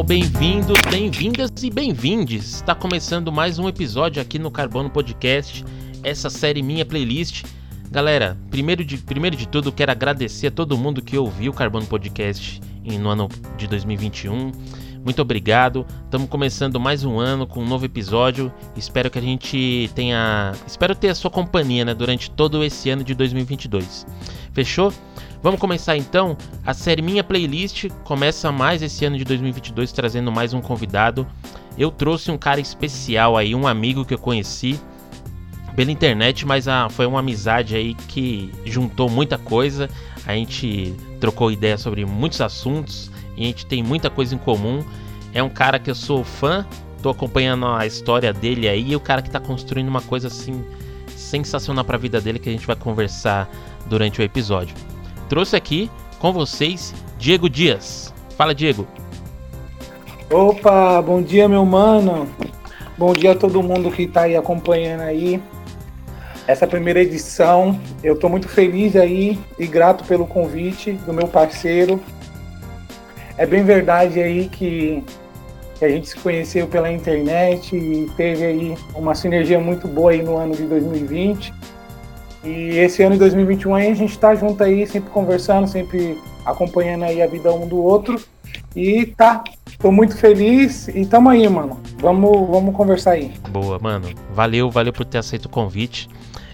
pessoal, bem-vindos, bem-vindas e bem-vindes. Está começando mais um episódio aqui no Carbono Podcast, essa série minha playlist. Galera, primeiro de, primeiro de tudo, quero agradecer a todo mundo que ouviu o Carbono Podcast no ano de 2021. Muito obrigado. Estamos começando mais um ano com um novo episódio. Espero que a gente tenha, espero ter a sua companhia, né, durante todo esse ano de 2022. Fechou? Vamos começar então a série Minha Playlist. Começa mais esse ano de 2022 trazendo mais um convidado. Eu trouxe um cara especial aí, um amigo que eu conheci pela internet, mas ah, foi uma amizade aí que juntou muita coisa. A gente trocou ideia sobre muitos assuntos e a gente tem muita coisa em comum. É um cara que eu sou fã, tô acompanhando a história dele aí e o cara que tá construindo uma coisa assim sensacional para a vida dele que a gente vai conversar durante o episódio trouxe aqui com vocês Diego Dias. Fala, Diego. Opa, bom dia, meu mano. Bom dia a todo mundo que está aí acompanhando aí. Essa primeira edição, eu estou muito feliz aí e grato pelo convite do meu parceiro. É bem verdade aí que, a gente se conheceu pela internet e teve aí uma sinergia muito boa aí no ano de 2020. E esse ano de 2021 aí a gente tá junto aí, sempre conversando, sempre acompanhando aí a vida um do outro. E tá, tô muito feliz e tamo aí, mano. Vamos, vamos conversar aí. Boa, mano. Valeu, valeu por ter aceito o convite.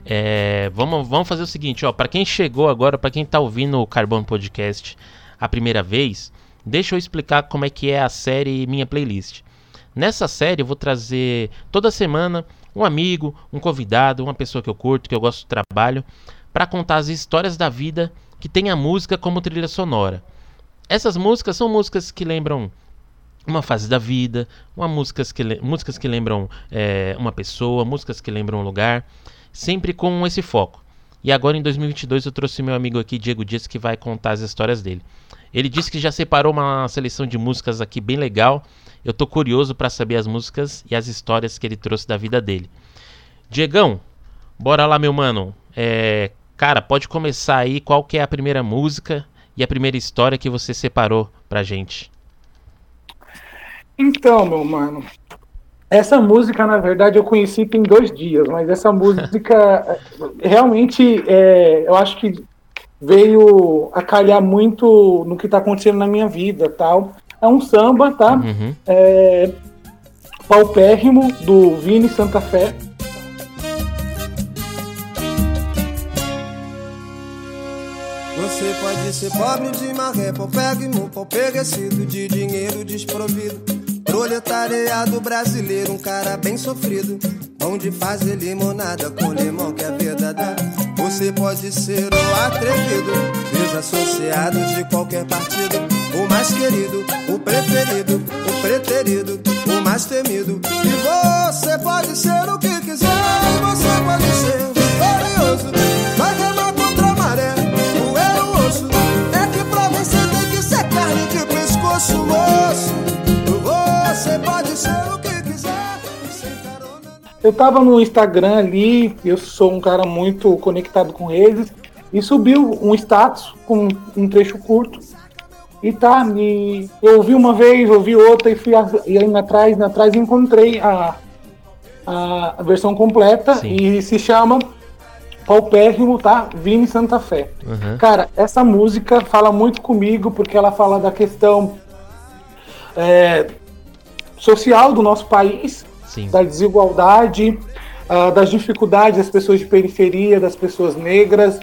É, vamos, vamos fazer o seguinte, ó, para quem chegou agora, para quem tá ouvindo o Carbono Podcast a primeira vez, deixa eu explicar como é que é a série Minha Playlist. Nessa série eu vou trazer toda semana um amigo, um convidado, uma pessoa que eu curto, que eu gosto do trabalho, para contar as histórias da vida que tem a música como trilha sonora. Essas músicas são músicas que lembram uma fase da vida, uma músicas que, músicas que lembram é, uma pessoa, músicas que lembram um lugar, sempre com esse foco. E agora em 2022 eu trouxe meu amigo aqui, Diego Dias, que vai contar as histórias dele. Ele disse que já separou uma seleção de músicas aqui bem legal eu tô curioso para saber as músicas e as histórias que ele trouxe da vida dele. Diegão, bora lá, meu mano. É, cara, pode começar aí. Qual que é a primeira música e a primeira história que você separou pra gente? Então, meu mano, essa música, na verdade, eu conheci tem dois dias, mas essa música realmente, é, eu acho que veio a calhar muito no que está acontecendo na minha vida, tal. É um samba, tá? Uhum. É, paupérrimo do Vini Santa Fé. Você pode ser pobre de maré, paupérrimo, pauperecido de dinheiro desprovido. Proletariado brasileiro, um cara bem sofrido. Onde fazer limonada com limão que é verdadeiro. Você pode ser o atrevido, desassociado de qualquer partido. O mais querido, o preferido, o preterido, o mais temido. E você pode ser o que quiser, você pode ser glorioso. Vai remar contra a maré, o osso. É que pra vencer tem que ser carne de pescoço, moço. Eu tava no Instagram ali, eu sou um cara muito conectado com eles, e subiu um status com um trecho curto. E tá, e eu ouvi uma vez, ouvi outra e fui indo atrás, atrás e encontrei a, a, versão completa Sim. e se chama Paupérrimo, tá? Vini Santa Fé. Uhum. Cara, essa música fala muito comigo porque ela fala da questão é, social do nosso país, Sim. da desigualdade, uh, das dificuldades das pessoas de periferia, das pessoas negras,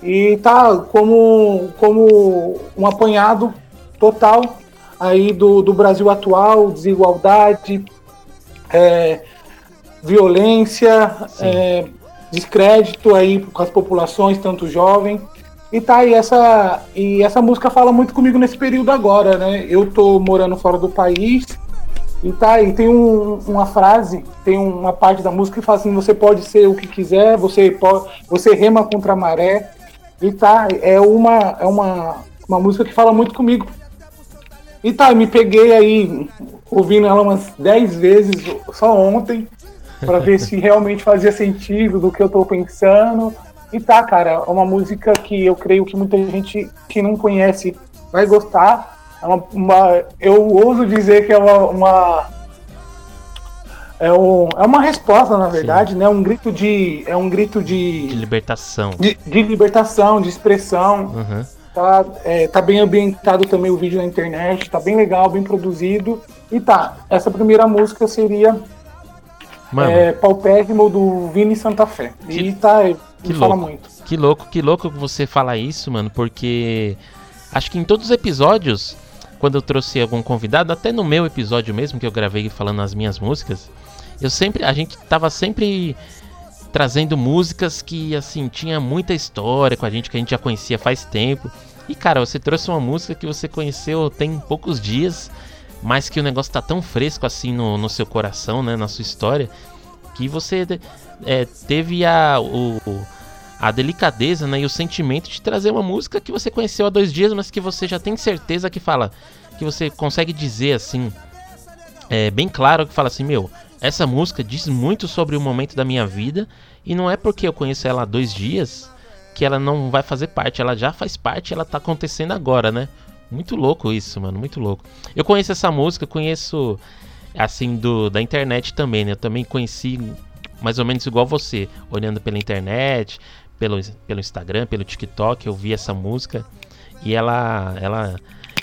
e tá como, como um apanhado total aí do, do Brasil atual, desigualdade, é, violência, é, descrédito aí com as populações, tanto jovem. E tá aí, essa, e essa música fala muito comigo nesse período agora, né? Eu tô morando fora do país, e tá, e tem um, uma frase, tem uma parte da música que fala assim: você pode ser o que quiser, você pode, você rema contra a maré. E tá, é uma, é uma, uma música que fala muito comigo. E tá, me peguei aí ouvindo ela umas 10 vezes só ontem, para ver se realmente fazia sentido do que eu tô pensando. E tá, cara, é uma música que eu creio que muita gente que não conhece vai gostar é uma, uma, eu ouso dizer que é uma, uma é, um, é uma resposta, na verdade, Sim. né? Um grito de. É um grito de. De libertação. De, de libertação, de expressão. Uhum. Tá, é, tá bem ambientado também o vídeo na internet, tá bem legal, bem produzido. E tá, essa primeira música seria Mano, é, Paupérrimo do Vini Santa Fé. Que, e tá, que fala muito. Que louco, que louco que você fala isso, mano, porque acho que em todos os episódios, quando eu trouxe algum convidado, até no meu episódio mesmo que eu gravei falando as minhas músicas, eu sempre, a gente tava sempre trazendo músicas que assim tinha muita história com a gente que a gente já conhecia faz tempo. E cara, você trouxe uma música que você conheceu tem poucos dias, mas que o negócio tá tão fresco assim no, no seu coração, né, na sua história, que você é, teve a, o, a delicadeza né, e o sentimento de trazer uma música que você conheceu há dois dias, mas que você já tem certeza que fala, que você consegue dizer assim, é, bem claro que fala assim, meu, essa música diz muito sobre o momento da minha vida e não é porque eu conheço ela há dois dias que ela não vai fazer parte, ela já faz parte, ela tá acontecendo agora, né? Muito louco isso, mano, muito louco. Eu conheço essa música, conheço assim do da internet também, né? Eu também conheci mais ou menos igual você, olhando pela internet, pelo, pelo Instagram, pelo TikTok, eu vi essa música e ela ela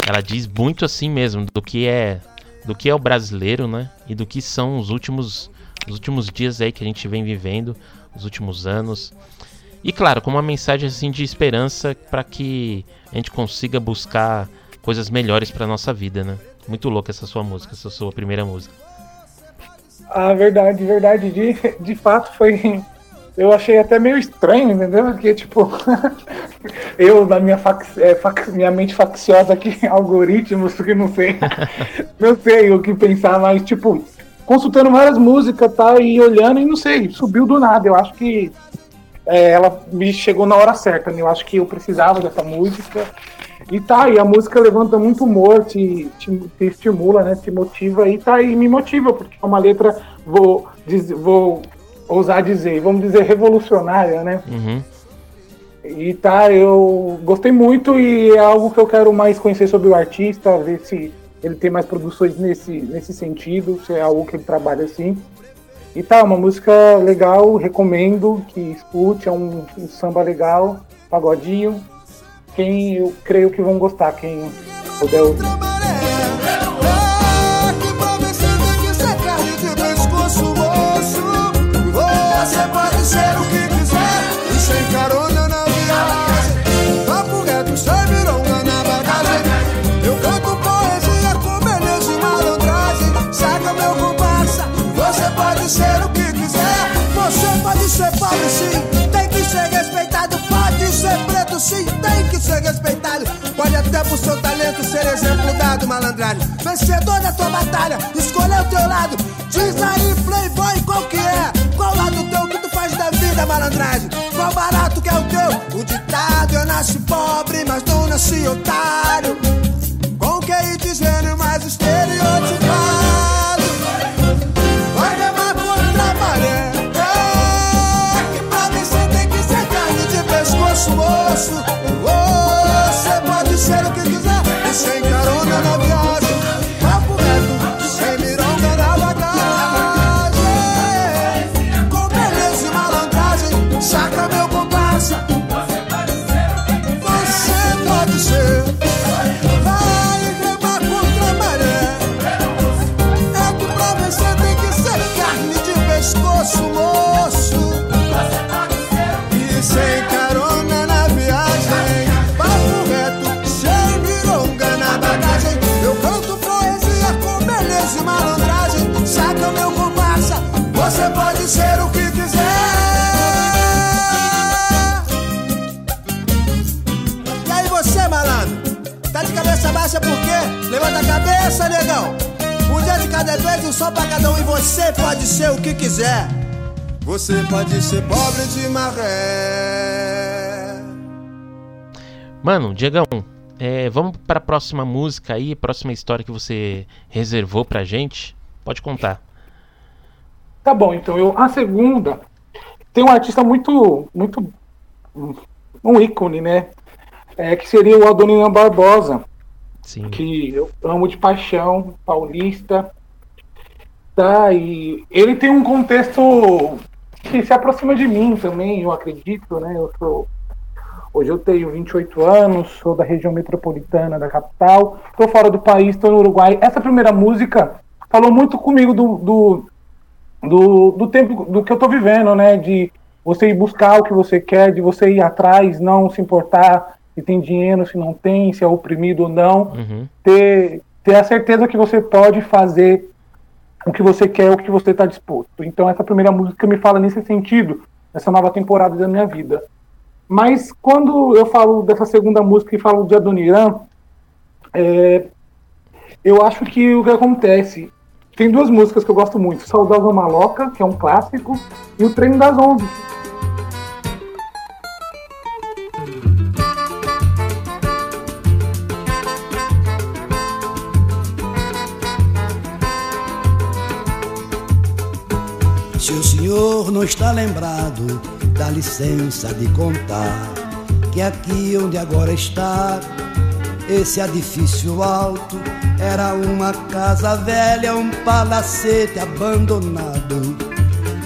ela diz muito assim mesmo do que é do que é o brasileiro, né? E do que são os últimos, os últimos dias aí que a gente vem vivendo, os últimos anos. E claro, com uma mensagem assim de esperança para que a gente consiga buscar coisas melhores para nossa vida, né? Muito louca essa sua música, essa sua primeira música. A verdade, verdade, de, de fato foi eu achei até meio estranho, entendeu? Porque, tipo, eu, na minha, fac, é, fac, minha mente facciosa aqui, algoritmos, porque não sei, não sei o que pensar, mas, tipo, consultando várias músicas tá, e olhando, e não sei, subiu do nada. Eu acho que é, ela me chegou na hora certa, né? Eu acho que eu precisava dessa música. E tá, e a música levanta muito humor, te, te, te estimula, né? Te motiva, e tá, e me motiva, porque é uma letra, vou, diz, vou ousar dizer, vamos dizer, revolucionária, né? Uhum. E tá, eu gostei muito e é algo que eu quero mais conhecer sobre o artista, ver se ele tem mais produções nesse, nesse sentido, se é algo que ele trabalha assim. E tá, uma música legal, recomendo que escute, é um, um samba legal, pagodinho. Quem eu creio que vão gostar, quem puder ouvir. Dado, malandragem. Vencedor da tua batalha, escolheu o teu lado. Diz aí, playboy, qual que é? Qual lado teu que tu faz da vida, malandragem? Qual barato que é o teu? O ditado, eu nasci pobre, mas não nasci otário. Cada vez, um só pra cada um. E você pode ser o que quiser. Você pode ser pobre de maré. Mano, Diegão, é, vamos para a próxima música aí, próxima história que você reservou pra gente. Pode contar. Tá bom, então eu a segunda tem um artista muito muito um ícone, né? É, que seria o Adoniran Barbosa. Sim. que eu amo de paixão, paulista. Tá, e ele tem um contexto que se aproxima de mim também, eu acredito, né? Eu sou Hoje eu tenho 28 anos, sou da região metropolitana da capital, estou fora do país, estou no Uruguai. Essa primeira música falou muito comigo do, do, do, do tempo do que eu estou vivendo, né? De você ir buscar o que você quer, de você ir atrás, não se importar se tem dinheiro, se não tem, se é oprimido ou não. Uhum. Ter, ter a certeza que você pode fazer o que você quer, o que você está disposto. Então essa primeira música me fala nesse sentido, nessa nova temporada da minha vida. Mas quando eu falo dessa segunda música e falo de Adoniran, é, eu acho que o que acontece. Tem duas músicas que eu gosto muito: Saudosa Maloca, que é um clássico, e O Treino das Onze. Senhor não está lembrado, dá licença de contar que aqui onde agora está, esse edifício alto era uma casa velha, um palacete abandonado.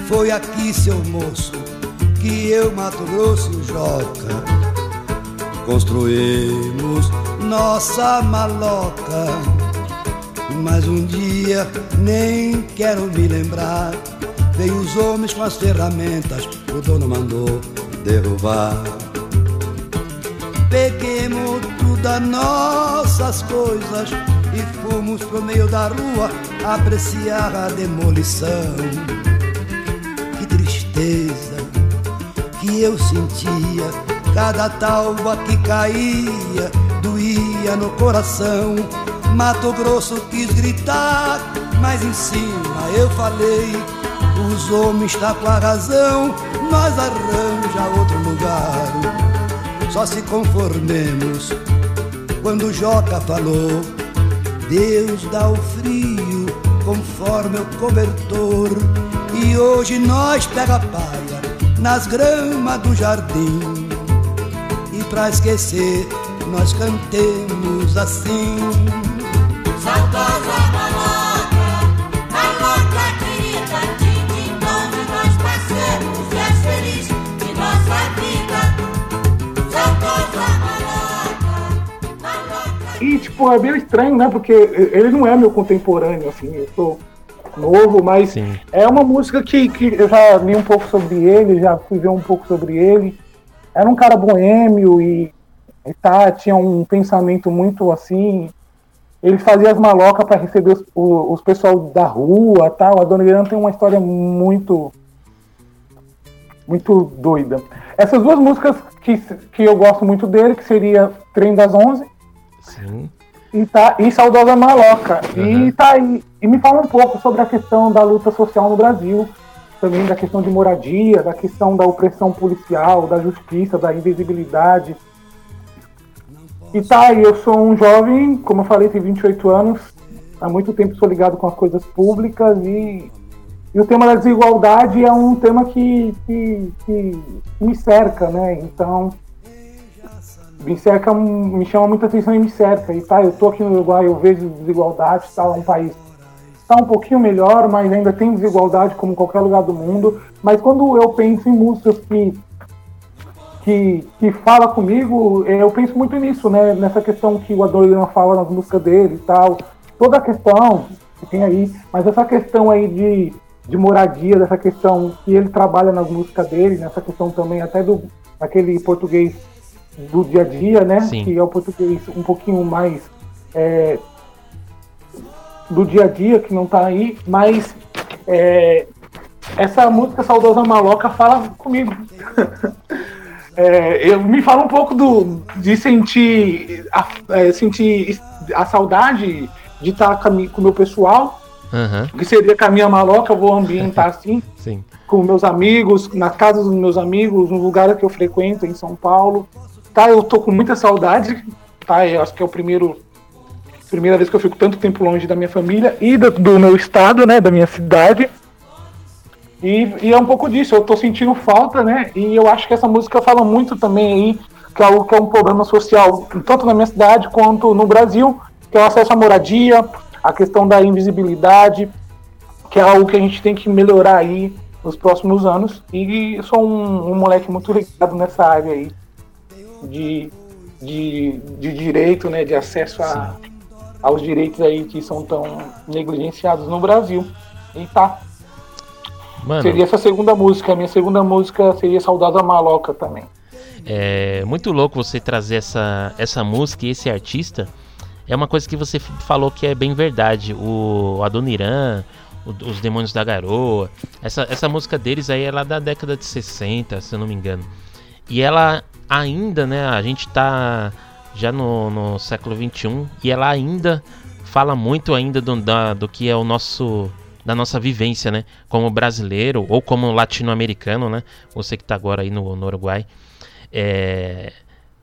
Foi aqui, seu moço, que eu, Mato Grosso Joca construímos nossa maloca. Mas um dia nem quero me lembrar Veio os homens com as ferramentas, o dono mandou derrubar. Peguemos todas nossas coisas e fomos pro meio da rua apreciar a demolição. Que tristeza que eu sentia, cada talva que caía doía no coração. Mato Grosso quis gritar, mas em cima eu falei os homens tá com a razão, nós arranja outro lugar. Só se conformemos quando Joca falou: Deus dá o frio conforme o cobertor. E hoje nós pega a paia nas gramas do jardim. E pra esquecer, nós cantemos assim. Saudosa é meio estranho, né? Porque ele não é meu contemporâneo, assim, eu sou novo, mas Sim. é uma música que, que eu já li um pouco sobre ele, já fui ver um pouco sobre ele. Era um cara boêmio e, e tá, tinha um pensamento muito assim. Ele fazia as malocas para receber os, os pessoal da rua tal. A Dona Irã tem uma história muito. muito doida. Essas duas músicas que, que eu gosto muito dele, que seria Trem das Onze Sim. E, tá, e Saudosa Maloca. Uhum. E tá aí. E me fala um pouco sobre a questão da luta social no Brasil, também da questão de moradia, da questão da opressão policial, da justiça, da invisibilidade. E tá aí, eu sou um jovem, como eu falei, tenho 28 anos, há muito tempo sou ligado com as coisas públicas e, e o tema da desigualdade é um tema que, que, que me cerca, né? Então, me cerca, me chama muita atenção e me cerca. E tá, eu tô aqui no Uruguai, eu vejo desigualdade, tá, é um país está um pouquinho melhor, mas ainda tem desigualdade como qualquer lugar do mundo. Mas quando eu penso em músicas que que, que fala comigo, eh, eu penso muito nisso, né? Nessa questão que o Adorno fala nas músicas dele e tal. Toda a questão que tem aí, mas essa questão aí de, de moradia, dessa questão que ele trabalha nas músicas dele, nessa questão também até do aquele português do dia a dia, né? Sim. Que é o português um pouquinho mais é, do dia a dia, que não tá aí, mas é, essa música Saudosa Maloca fala comigo. É, eu me fala um pouco do, de sentir a, é, sentir a saudade de estar com o meu pessoal, Aham. que seria com a minha maloca, eu vou ambientar assim, Sim. com meus amigos, nas casas dos meus amigos, nos lugares que eu frequento em São Paulo. Tá, eu tô com muita saudade, tá? Eu acho que é o primeiro primeira vez que eu fico tanto tempo longe da minha família e do, do meu estado, né, da minha cidade. E, e é um pouco disso, eu tô sentindo falta, né? E eu acho que essa música fala muito também aí, que é, algo que é um problema social, tanto na minha cidade quanto no Brasil, que é o acesso à moradia, a questão da invisibilidade, que é algo que a gente tem que melhorar aí nos próximos anos. E sou um, um moleque muito ligado nessa área aí de, de, de direito, né, de acesso a, aos direitos aí que são tão negligenciados no Brasil. E tá. Mano, Seria essa segunda música. A minha segunda música seria Saudosa Maloca também. é muito louco você trazer essa, essa música e esse artista. É uma coisa que você falou que é bem verdade. O Adoniran, os Demônios da Garoa. Essa, essa música deles aí é lá da década de 60, se eu não me engano. E ela ainda, né? A gente tá já no, no século 21 e ela ainda fala muito ainda do, da- do que é o nosso da nossa vivência, né? Como brasileiro ou como latino-americano, né? Você que tá agora aí no, no Uruguai. É,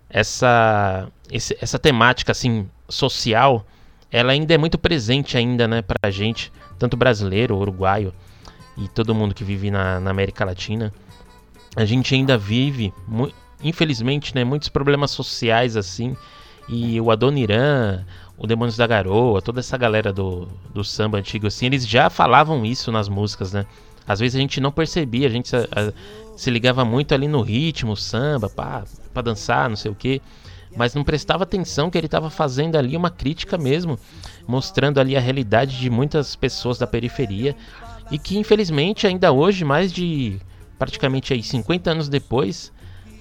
essa, esse- essa temática assim social, ela ainda é muito presente ainda, né, pra gente, tanto brasileiro, uruguaio e todo mundo que vive na, na América Latina. A gente ainda vive, mu- infelizmente, né, muitos problemas sociais assim. E o Adoniran, o Demônios da Garoa, toda essa galera do, do samba antigo assim, eles já falavam isso nas músicas, né? Às vezes a gente não percebia, a gente se, a- se ligava muito ali no ritmo, samba, pá, pra dançar, não sei o que, mas não prestava atenção que ele estava fazendo ali uma crítica mesmo, mostrando ali a realidade de muitas pessoas da periferia e que infelizmente ainda hoje, mais de praticamente aí 50 anos depois,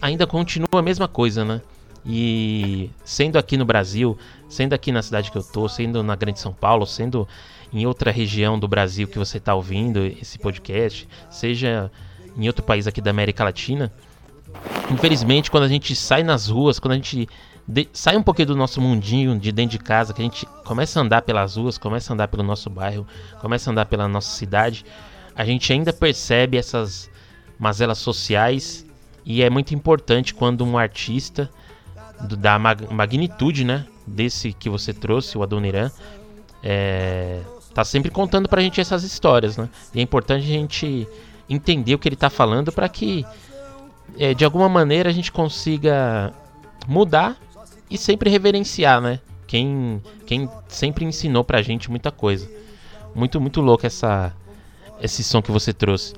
ainda continua a mesma coisa, né? E sendo aqui no Brasil, sendo aqui na cidade que eu tô, sendo na Grande São Paulo, sendo em outra região do Brasil que você está ouvindo esse podcast, seja em outro país aqui da América Latina, infelizmente quando a gente sai nas ruas, quando a gente de- sai um pouquinho do nosso mundinho de dentro de casa, que a gente começa a andar pelas ruas, começa a andar pelo nosso bairro, começa a andar pela nossa cidade, a gente ainda percebe essas mazelas sociais e é muito importante quando um artista do- da mag- magnitude, né, desse que você trouxe, o Adoniran, é, tá sempre contando pra gente essas histórias, né? E é importante a gente entender o que ele tá falando para que é, de alguma maneira a gente consiga mudar e sempre reverenciar, né? Quem, quem sempre ensinou pra gente muita coisa. Muito, muito louco essa, esse som que você trouxe.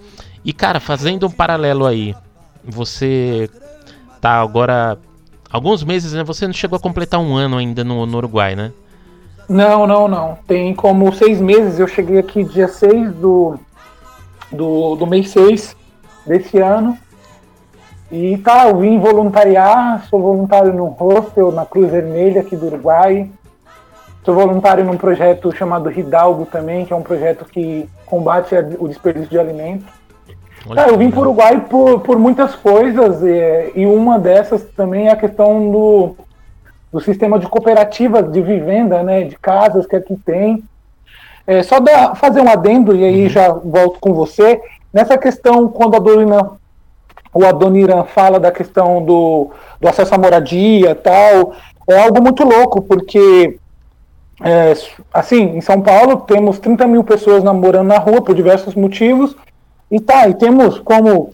E cara, fazendo um paralelo aí, você tá agora alguns meses, né? Você não chegou a completar um ano ainda no, no Uruguai, né? Não, não, não. Tem como seis meses. Eu cheguei aqui dia 6 do, do, do mês 6 desse ano. E tá, eu vim voluntariar, sou voluntário no hostel, na Cruz Vermelha aqui do Uruguai. Sou voluntário num projeto chamado Hidalgo também, que é um projeto que combate o desperdício de alimentos. Olha Tá, eu vim para o. Uruguai por, por muitas coisas, é, e uma dessas também é a questão do, do sistema de cooperativas de vivenda, né, de casas que aqui tem. É, só dar, fazer um adendo, e aí já volto com você. Nessa questão, quando a Dorina, o Adoniran fala da questão do, do acesso à moradia tal, é algo muito louco, porque é, assim, em São Paulo temos 30 mil pessoas namorando na rua por diversos motivos, e tá, e temos como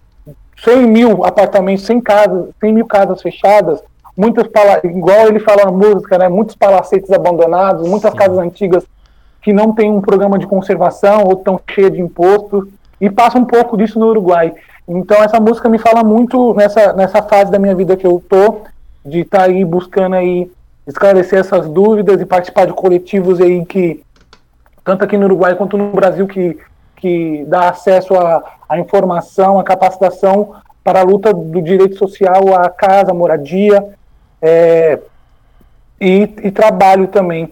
100 mil apartamentos, 100, casas, 100 mil casas fechadas, muitas igual ele fala na música, né, muitos palacetes abandonados, muitas casas antigas que não tem um programa de conservação ou estão cheias de imposto, e passa um pouco disso no Uruguai. Então essa música me fala muito nessa, nessa fase da minha vida que eu tô, de estar aí buscando aí esclarecer essas dúvidas e participar de coletivos aí que tanto aqui no Uruguai quanto no Brasil que, que dá acesso à, informação, à capacitação para a luta do direito social à casa, moradia é, e, e trabalho também.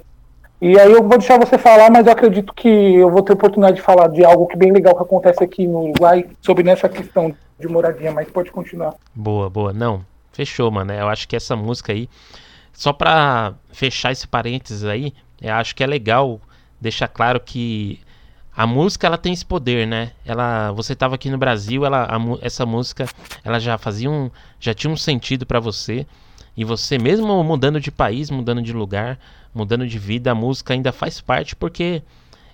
E aí eu vou deixar você falar, mas eu acredito que eu vou ter oportunidade de falar de algo que bem legal que acontece aqui no Uruguai sobre nessa questão de moradia, mas pode continuar. Boa, boa. Não, fechou, mano. Eu acho que essa música aí, só pra fechar esse parênteses aí, eu acho que é legal deixar claro que a música ela tem esse poder, né? Ela, você tava aqui no Brasil, ela, a essa música, ela já fazia um, já tinha um sentido pra você. E você mesmo mudando de país, mudando de lugar, mudando de vida, a música ainda faz parte porque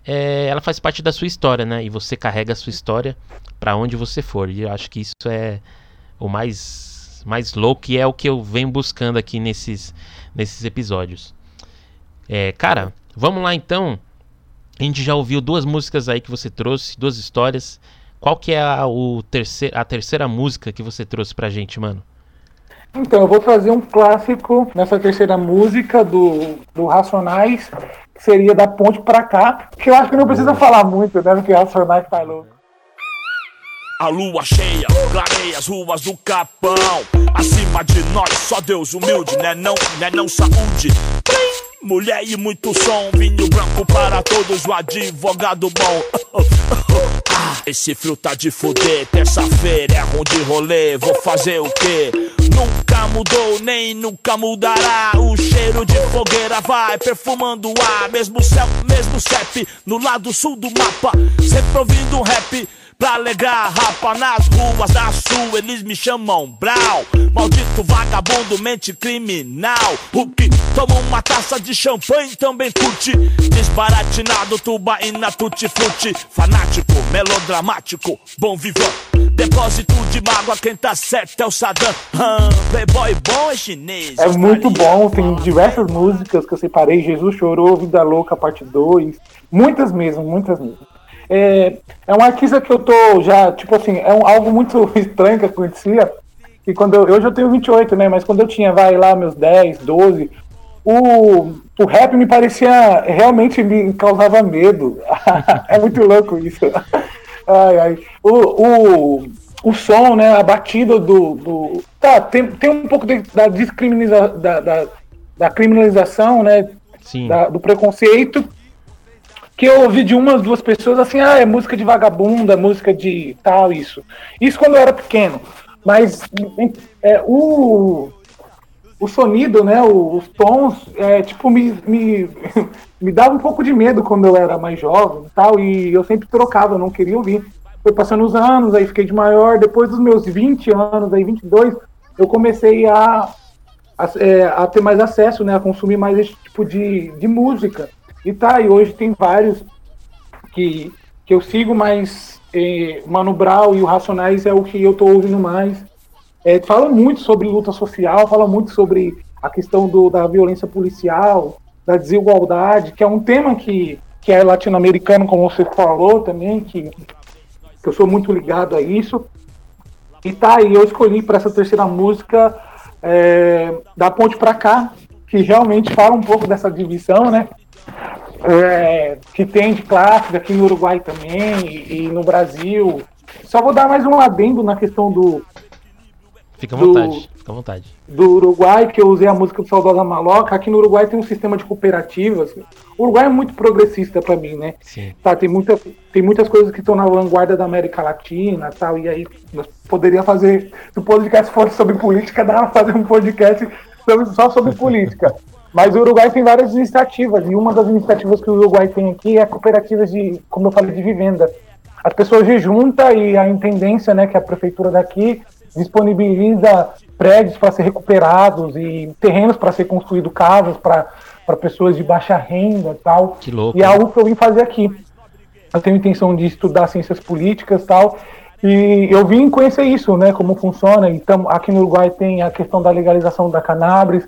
é, ela faz parte da sua história, né? E você carrega a sua história pra onde você for. E eu acho que isso é o mais mais louco e é o que eu venho buscando aqui nesses, nesses episódios. É, cara, vamos lá então. A gente já ouviu duas músicas aí que você trouxe, duas histórias. Qual que é a, o terceir, a terceira música que você trouxe pra gente, mano? Então, eu vou trazer um clássico nessa terceira música do, do Racionais, que seria da ponte pra cá, que eu acho que não precisa falar muito, né? Porque Racionais tá louco. A lua cheia clareia as ruas do Capão. Acima de nós, só Deus humilde, né não, né não saúde. Plim! Mulher e muito som, vinho branco para todos, o advogado bom. Esse frio tá de fuder, terça-feira é ruim de rolê, vou fazer o quê? Nunca mudou, nem nunca mudará. O cheiro de fogueira vai perfumando o ar. Mesmo céu, mesmo CEP, no lado sul do mapa. Sempre ouvindo um rap. Pra alegrar rapa nas ruas da sul, eles me chamam Brau. Maldito vagabundo, mente criminal. O que toma uma taça de champanhe também curte. Desbaratinado, tubaína, tutti-frutti. Fanático, melodramático, bom vivão. Depósito de mágoa, quem tá certo é o Saddam. Hum, playboy bom é chinês. É muito bom, tem diversas músicas que eu separei. Jesus Chorou, Vida Louca, parte 2. Muitas mesmo, muitas mesmo. É, é um artista que eu tô já, tipo assim, é um, algo muito estranho que acontecia. Que quando eu, hoje eu tenho 28, né? Mas quando eu tinha, vai lá, meus 10, 12, o, o rap me parecia, realmente me causava medo. é muito louco isso. Ai, ai. O, o, o som, né? A batida do. do tá, tem, tem um pouco de, da, descriminaliza, da, da, da criminalização, né? Sim. da- do preconceito. Que eu ouvi de umas duas pessoas assim, ah, é música de vagabunda, música de tal, isso. Isso quando eu era pequeno. Mas é, o, o sonido, né, os tons, é, tipo, me, me, me dava um pouco de medo quando eu era mais jovem e tal, e eu sempre trocava, eu não queria ouvir. Foi passando os anos, aí fiquei de maior, depois dos meus 20 anos, aí 22, eu comecei a, a, é, a ter mais acesso, né, a consumir mais esse tipo de, de música. E tá, e hoje tem vários que, que eu sigo, mas eh, Mano Brown e o Racionais é o que eu tô ouvindo mais. É, fala muito sobre luta social, fala muito sobre a questão do, da violência policial, da desigualdade, que é um tema que, que é latino-americano, como você falou também, que, que eu sou muito ligado a isso. E tá, e eu escolhi para essa terceira música é, da ponte para cá, que realmente fala um pouco dessa divisão, né? É, que tem de classes aqui no Uruguai também e, e no Brasil. Só vou dar mais um adendo na questão do, Fica à Do- vontade, fica à vontade. do Uruguai, que eu usei a música do Saudosa Maloca. Aqui no Uruguai tem um sistema de cooperativas. O Uruguai é muito progressista para mim, né? Sim. Tá, tem, muita, tem muitas coisas que estão na vanguarda da América Latina tal, e aí nós poderia fazer, se o podcast fosse sobre política, dava pra fazer um podcast só sobre política. Mas o Uruguai tem várias iniciativas, e uma das iniciativas que o Uruguai tem aqui é cooperativas de, como eu falei, de vivenda. As pessoas se juntam e a intendência, né, que é a prefeitura daqui, disponibiliza prédios para ser recuperados e terrenos para ser construído casas para pessoas de baixa renda e tal. Que louco. E é algo que eu vim fazer aqui. Eu tenho intenção de estudar ciências políticas e tal. E eu vim conhecer isso, né? Como funciona. Então, aqui no Uruguai tem a questão da legalização da cannabis.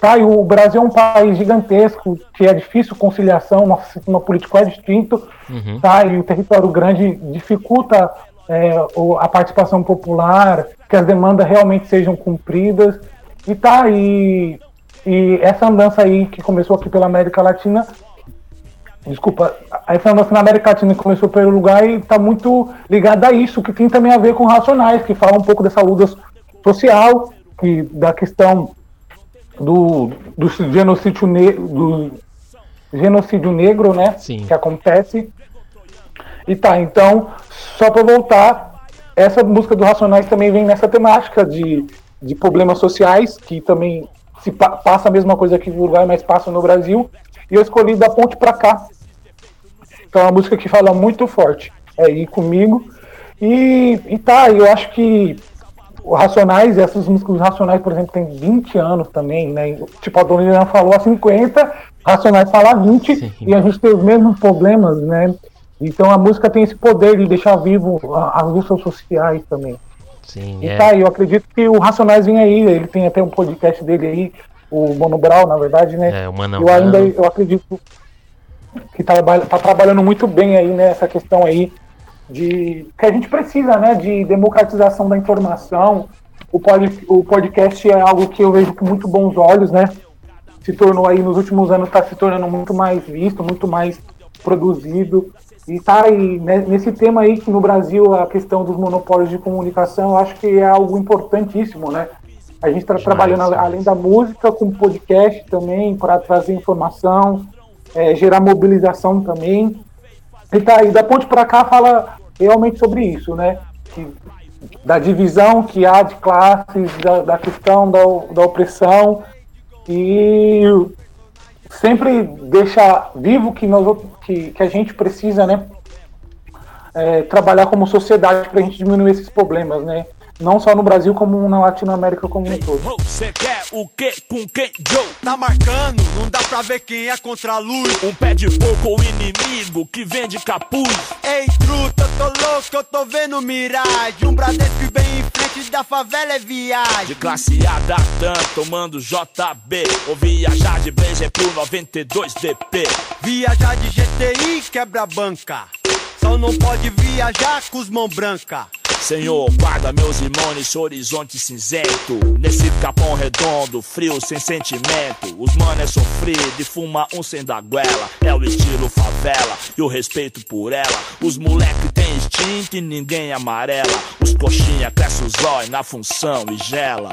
Tá, e o Brasil é um país gigantesco, que é difícil conciliação, nosso sistema político é distinto, Uhum. tá? E o território grande dificulta é, a participação popular, que as demandas realmente sejam cumpridas. E tá, e, e essa andança aí que começou aqui pela América Latina Desculpa, essa andança na América Latina que começou pelo lugar e está muito ligada a isso, que tem também a ver com Racionais, que fala um pouco dessa luta social, que, da questão do, do genocídio, ne do genocídio negro, né? Sim. Que acontece. E tá, então, só para voltar, essa música do Racionais também vem nessa temática de, de problemas sociais, que também se pa- passa a mesma coisa aqui no Uruguai, mas passa no Brasil. E eu escolhi da ponte para cá. Então é uma música que fala muito forte. É ir comigo. E, e tá, eu acho que o Racionais, essas músicas Racionais, por exemplo, tem 20 anos também, né? Tipo, a Dona Helena falou há 50, Racionais fala há 20, Sim. e a gente tem os mesmos problemas, né? Então a música tem esse poder de deixar vivo as lutas sociais também. Sim, E é. tá aí, eu acredito que o Racionais vem aí, ele tem até um podcast dele aí, o Mono Brau, na verdade, né? É, o Manão. eu ainda eu acredito que tá, tá trabalhando muito bem aí nessa questão aí de que a gente precisa, né, de democratização da informação. O, pod, o podcast é algo que eu vejo com muito bons olhos, né? Se tornou aí nos últimos anos está se tornando muito mais visto, muito mais produzido. E tá aí né, nesse tema aí que no Brasil a questão dos monopólios de comunicação, eu acho que é algo importantíssimo, né? A gente está trabalhando além da música com podcast também para trazer informação, é, gerar mobilização também. E tá aí, da ponte para cá fala realmente sobre isso, né? Que- da divisão que há de classes, da, da questão da, da opressão e sempre deixa vivo que, nós, que, que a gente precisa, né? é, trabalhar como sociedade para a gente diminuir esses problemas, né? Não só no Brasil, como na Latinoamérica como um todo. Você quer o que com quem, Joe? Tá marcando, não dá pra ver quem é contra a luz. Um pé de fogo ou inimigo que vende capuz. Ei, truta, eu tô louco, eu tô vendo miragem. Um Bradesco bem em frente da favela é viagem. De classe A da TAM, tomando JB. Ou viajar de Blazer pro 92 DP. Viajar de GTI quebra a banca. Só não pode viajar com os mão branca. Senhor, guarda meus irmãos nesse horizonte cinzento. Nesse capão redondo, frio, sem sentimento. Os mano é sofrido e fuma um sem da goela. É o estilo favela e o respeito por ela. Os moleque tem instinto e ninguém amarela. Os coxinha cresce os olhos na função e gela.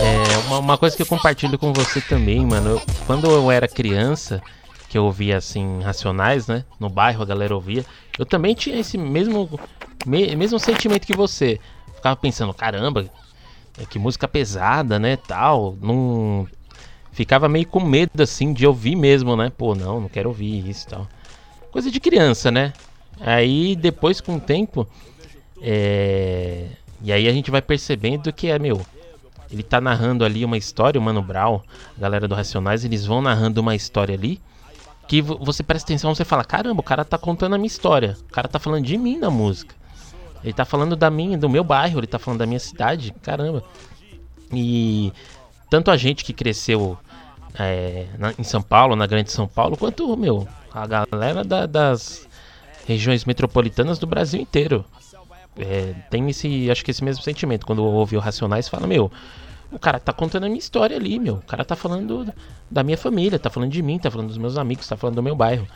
É, uma, uma coisa que eu compartilho com você também, mano. eu- quando eu era criança, que eu ouvia assim, Racionais, né? No bairro a galera ouvia. Eu também tinha esse mesmo, me- mesmo sentimento que você. Ficava pensando, caramba, é que música pesada, né? Tal. Não. Ficava meio com medo assim de ouvir mesmo, né? Pô, não, não quero ouvir isso tal. Coisa de criança, né? Aí depois com o tempo. É... E aí a gente vai percebendo que é, meu, ele tá narrando ali uma história, o Mano Brown, a galera do Racionais, eles vão narrando uma história ali que vo- você presta atenção, você fala, caramba, o cara tá contando a minha história. O cara tá falando de mim na música. Ele tá falando da minha, do meu bairro, ele tá falando da minha cidade, caramba. E tanto a gente que cresceu é, na- em São Paulo, na Grande São Paulo, quanto, meu, a galera da- das regiões metropolitanas do Brasil inteiro. É, tem esse, acho que esse mesmo sentimento. Quando ouve o Racionais, fala, meu, o cara tá contando a minha história ali, meu. O cara tá falando da minha família, tá falando de mim, tá falando dos meus amigos, tá falando do meu bairro.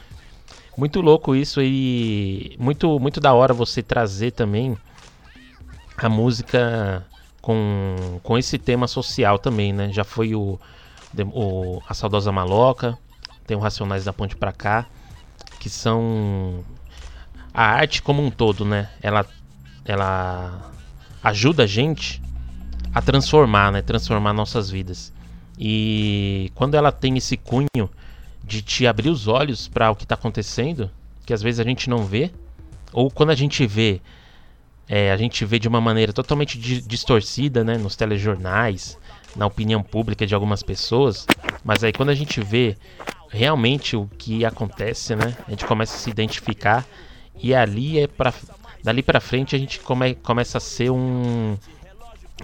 Muito louco isso e muito, muito da hora você trazer também a música com, com esse tema social também, né? Já foi o, o A Saudosa Maloca, tem o Racionais da Ponte pra cá, que são a arte como um todo, né? Ela, ela ajuda a gente a transformar, né? Transformar nossas vidas. E quando ela tem esse cunho de te abrir os olhos para o que está acontecendo, que às vezes a gente não vê, ou quando a gente vê, é, a gente vê de uma maneira totalmente di- distorcida, né? Nos telejornais, na opinião pública de algumas pessoas, mas aí quando a gente vê realmente o que acontece, né? A gente começa a se identificar e ali é para dali para frente a gente come, começa a ser um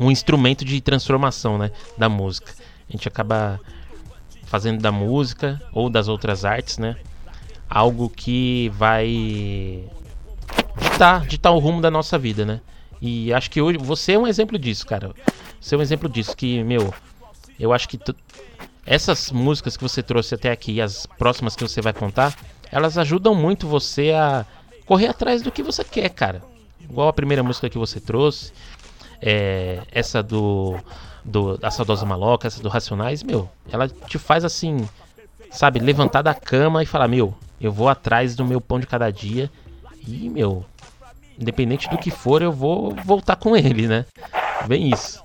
um instrumento de transformação, né, da música. A gente acaba fazendo da música ou das outras artes, né, algo que vai ditar, ditar o rumo da nossa vida, né? E acho que hoje você é um exemplo disso, cara. Você é um exemplo disso que, meu, eu acho que essas músicas que você trouxe até aqui e as próximas que você vai contar, elas ajudam muito você a correr atrás do que você quer, cara. Igual a primeira música que você trouxe, é, essa do, do da saudosa maloca, essa do Racionais, meu, ela te faz assim, sabe, levantar da cama e falar, meu, eu vou atrás do meu pão de cada dia e, meu, independente do que for, eu vou voltar com ele, né? Bem isso.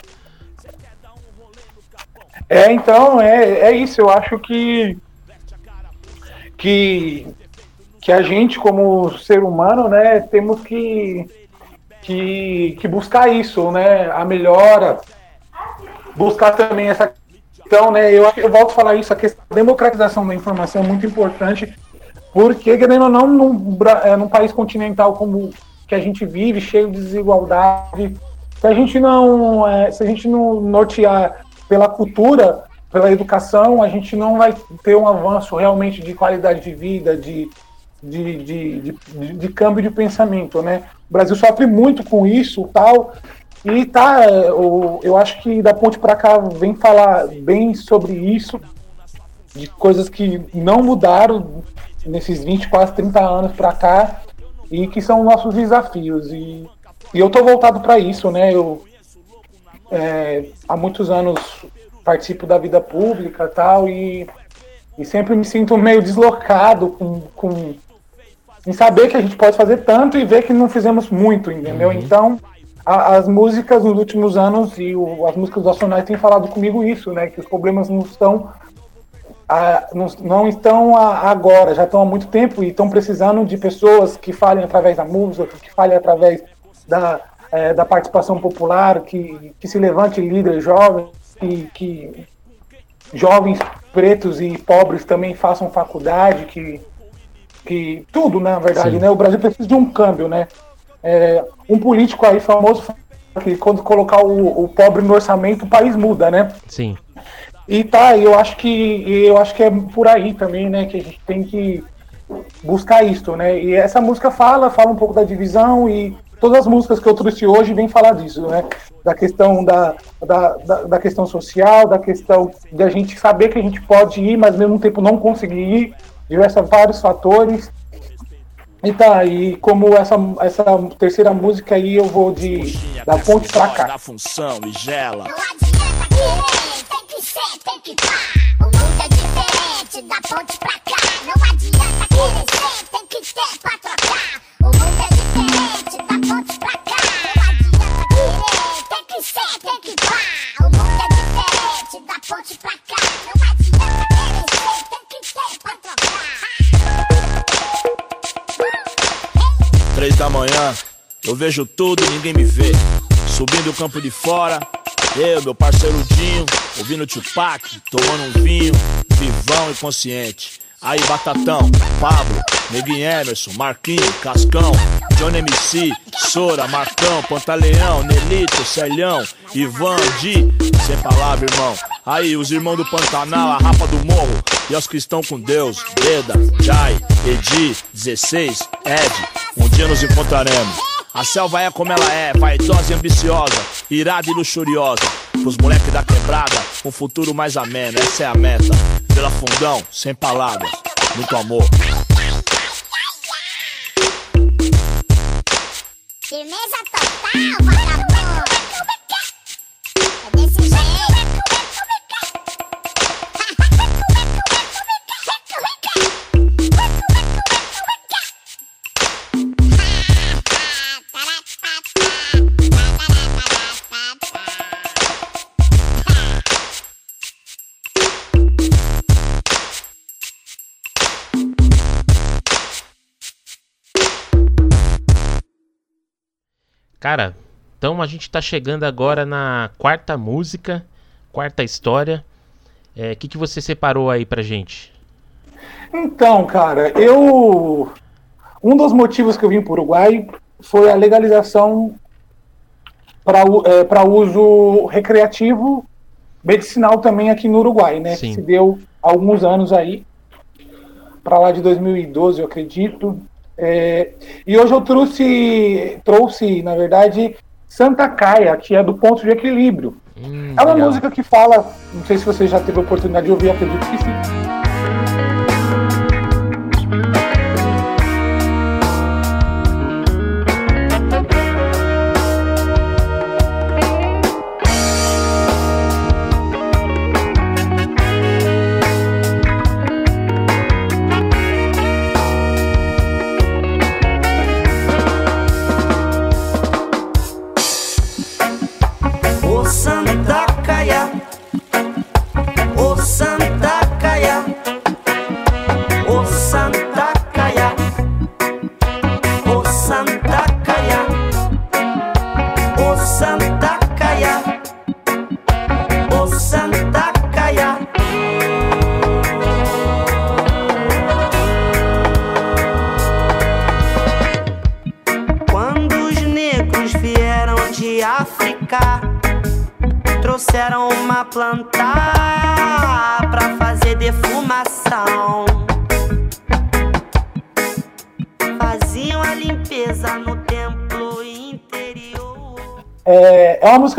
É, então, é, é isso. Eu acho que, que, que a gente, como ser humano, né, temos que, que, que buscar isso, né? A melhora, buscar também essa questão, né? Eu, eu volto a falar isso, a questão da democratização da informação é muito importante, porque, querendo ou não, num, é, num país continental como que a gente vive, cheio de desigualdade, se a gente não, é, se a gente não nortear pela cultura, pela educação, a gente não vai ter um avanço realmente de qualidade de vida, de, de, de- de câmbio de pensamento, né? O Brasil sofre muito com isso, tal, e tá, o- eu acho que da ponte para cá vem falar bem sobre isso, de coisas que não mudaram nesses 20, quase 30 anos para cá e que são nossos desafios. E, e eu tô voltado para isso, né? Eu é, há muitos anos participo da vida pública tal, e, e sempre me sinto meio deslocado com, com em saber que a gente pode fazer tanto e ver que não fizemos muito, entendeu? Então, a- as músicas nos últimos anos e o- as músicas nacionais têm falado comigo isso, né? Que os problemas não estão a- não, não estão a- agora, já estão há muito tempo e estão precisando de pessoas que falem através da música, que falem através da, eh, da participação popular, que, que se levante líderes jovens, que, que jovens pretos e pobres também façam faculdade, que, que tudo, na verdade, Sim. né? O Brasil precisa de um câmbio, né? É, um político aí famoso que quando colocar o, o pobre no orçamento, o país muda, né? Sim. E tá, eu acho que eu acho que é por aí também, né, que a gente tem que buscar isso, né? E essa música fala, fala um pouco da divisão e todas as músicas que eu trouxe hoje vêm falar disso, né? Da questão da, da, da, da questão social, da questão de a gente saber que a gente pode ir, mas ao mesmo tempo não conseguir ir, diversos vários fatores. E tá, e como essa, essa terceira música aí eu vou de da ponte pra cá. Da função e gela. Não adianta querer, tem que ser, tem que pá. O mundo é diferente, da ponte pra cá. Não adianta querer ser, tem que ter pra trocar. Da manhã, eu vejo tudo, ninguém me vê. Subindo o campo de fora, eu, meu parceiro Dinho, ouvindo Tupac, tomando um vinho, vivão e consciente. Aí Batatão, Pablo, Neguinho Emerson, Marquinho, Cascão, Johnny MC, Sora, Marcão, Pantaleão, Nelito, Celhão, Ivan, Di, sem palavra, irmão. Aí os irmãos do Pantanal, a Rapa do Morro, e aos que estão com Deus, Beda, Jai, Edi, 16, Ed, um dia nos encontraremos. A selva é como ela é, vaidosa e ambiciosa, irada e luxuriosa. Pros moleque da quebrada, um futuro mais ameno, essa é a meta. Pela fundão, sem palavras, muito amor. Firmeza total, vagabundo. Cara, então a gente tá chegando agora na quarta música, quarta história. O que, que você separou aí pra gente? Então, cara, eu. Um dos motivos que eu vim para o Uruguai foi a legalização para uso recreativo, medicinal também aqui no Uruguai, né? Sim. Que se deu há alguns anos aí, para lá de 2012, eu acredito. É, e hoje eu trouxe, trouxe, na verdade, Santa Caia, que é do ponto de equilíbrio. Hum, É uma legal. música que fala, não sei se você já teve a oportunidade de ouvir, acredito que sim.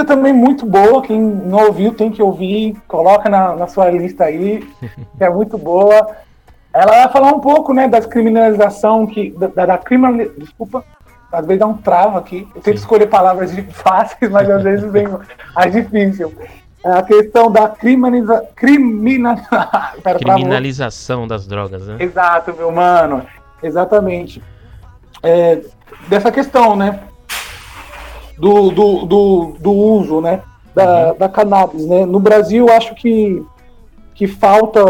Música também muito boa. Quem não ouviu tem que ouvir. Coloca na, na sua lista aí, que é muito boa. Ela vai falar um pouco, né, da criminalização que da, da criminal, desculpa, às vezes dá um travo aqui. Eu tento escolher palavras fáceis, mas às vezes vem as difíceis. É a questão da criminaliza, crimina, Pera, criminalização das drogas, né? Exato, meu mano. Exatamente. É, dessa questão, né? Do, do, do, do uso, né? Da, uhum. da cannabis, né? No Brasil, acho que, que falta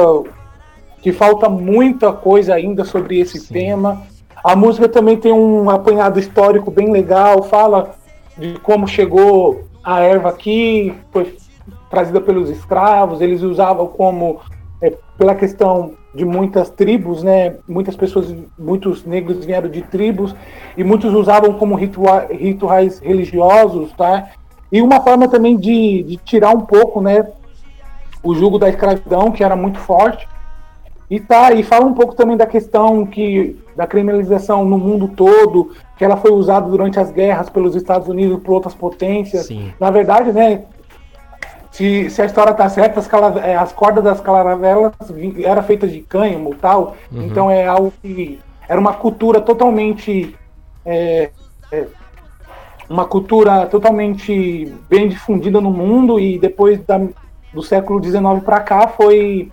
que falta muita coisa ainda sobre esse Sim. tema. A música também tem um apanhado histórico bem legal, fala de como chegou a erva aqui, foi trazida pelos escravos, eles usavam como é, pela questão de muitas tribos, né? Muitas pessoas, muitos negros vieram de tribos e muitos usavam como ritua rituais religiosos, tá? E uma forma também de, de tirar um pouco, né? O jugo da escravidão, que era muito forte, e tá, e fala um pouco também da questão que da criminalização no mundo todo, que ela foi usada durante as guerras pelos Estados Unidos por outras potências. Sim. Na verdade, né, se, se a história tá certa, as, é, as cordas das caravelas eram feitas de cânhamo e tal, uhum. então é algo que era uma cultura totalmente é, é, uma cultura totalmente bem difundida no mundo e depois da, do século XIX para cá foi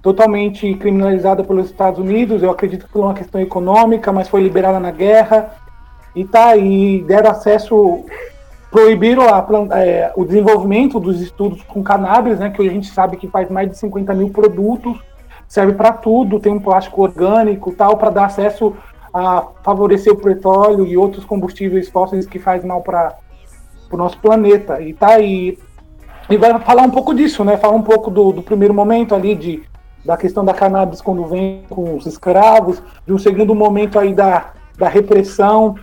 totalmente criminalizada pelos Estados Unidos, eu acredito que por uma questão econômica, mas foi liberada na guerra, e tá, e deram acesso, proibiram a, é, o desenvolvimento dos estudos com cannabis, né, que hoje a gente sabe que faz mais de 50 mil produtos, serve para tudo, tem um plástico orgânico tal, para dar acesso a favorecer o petróleo e outros combustíveis fósseis que faz mal para o nosso planeta. E tá aí. E vai falar um pouco disso, né? Falar um pouco do, do primeiro momento ali de da questão da cannabis quando vem com os escravos, de um segundo momento aí da, da repressão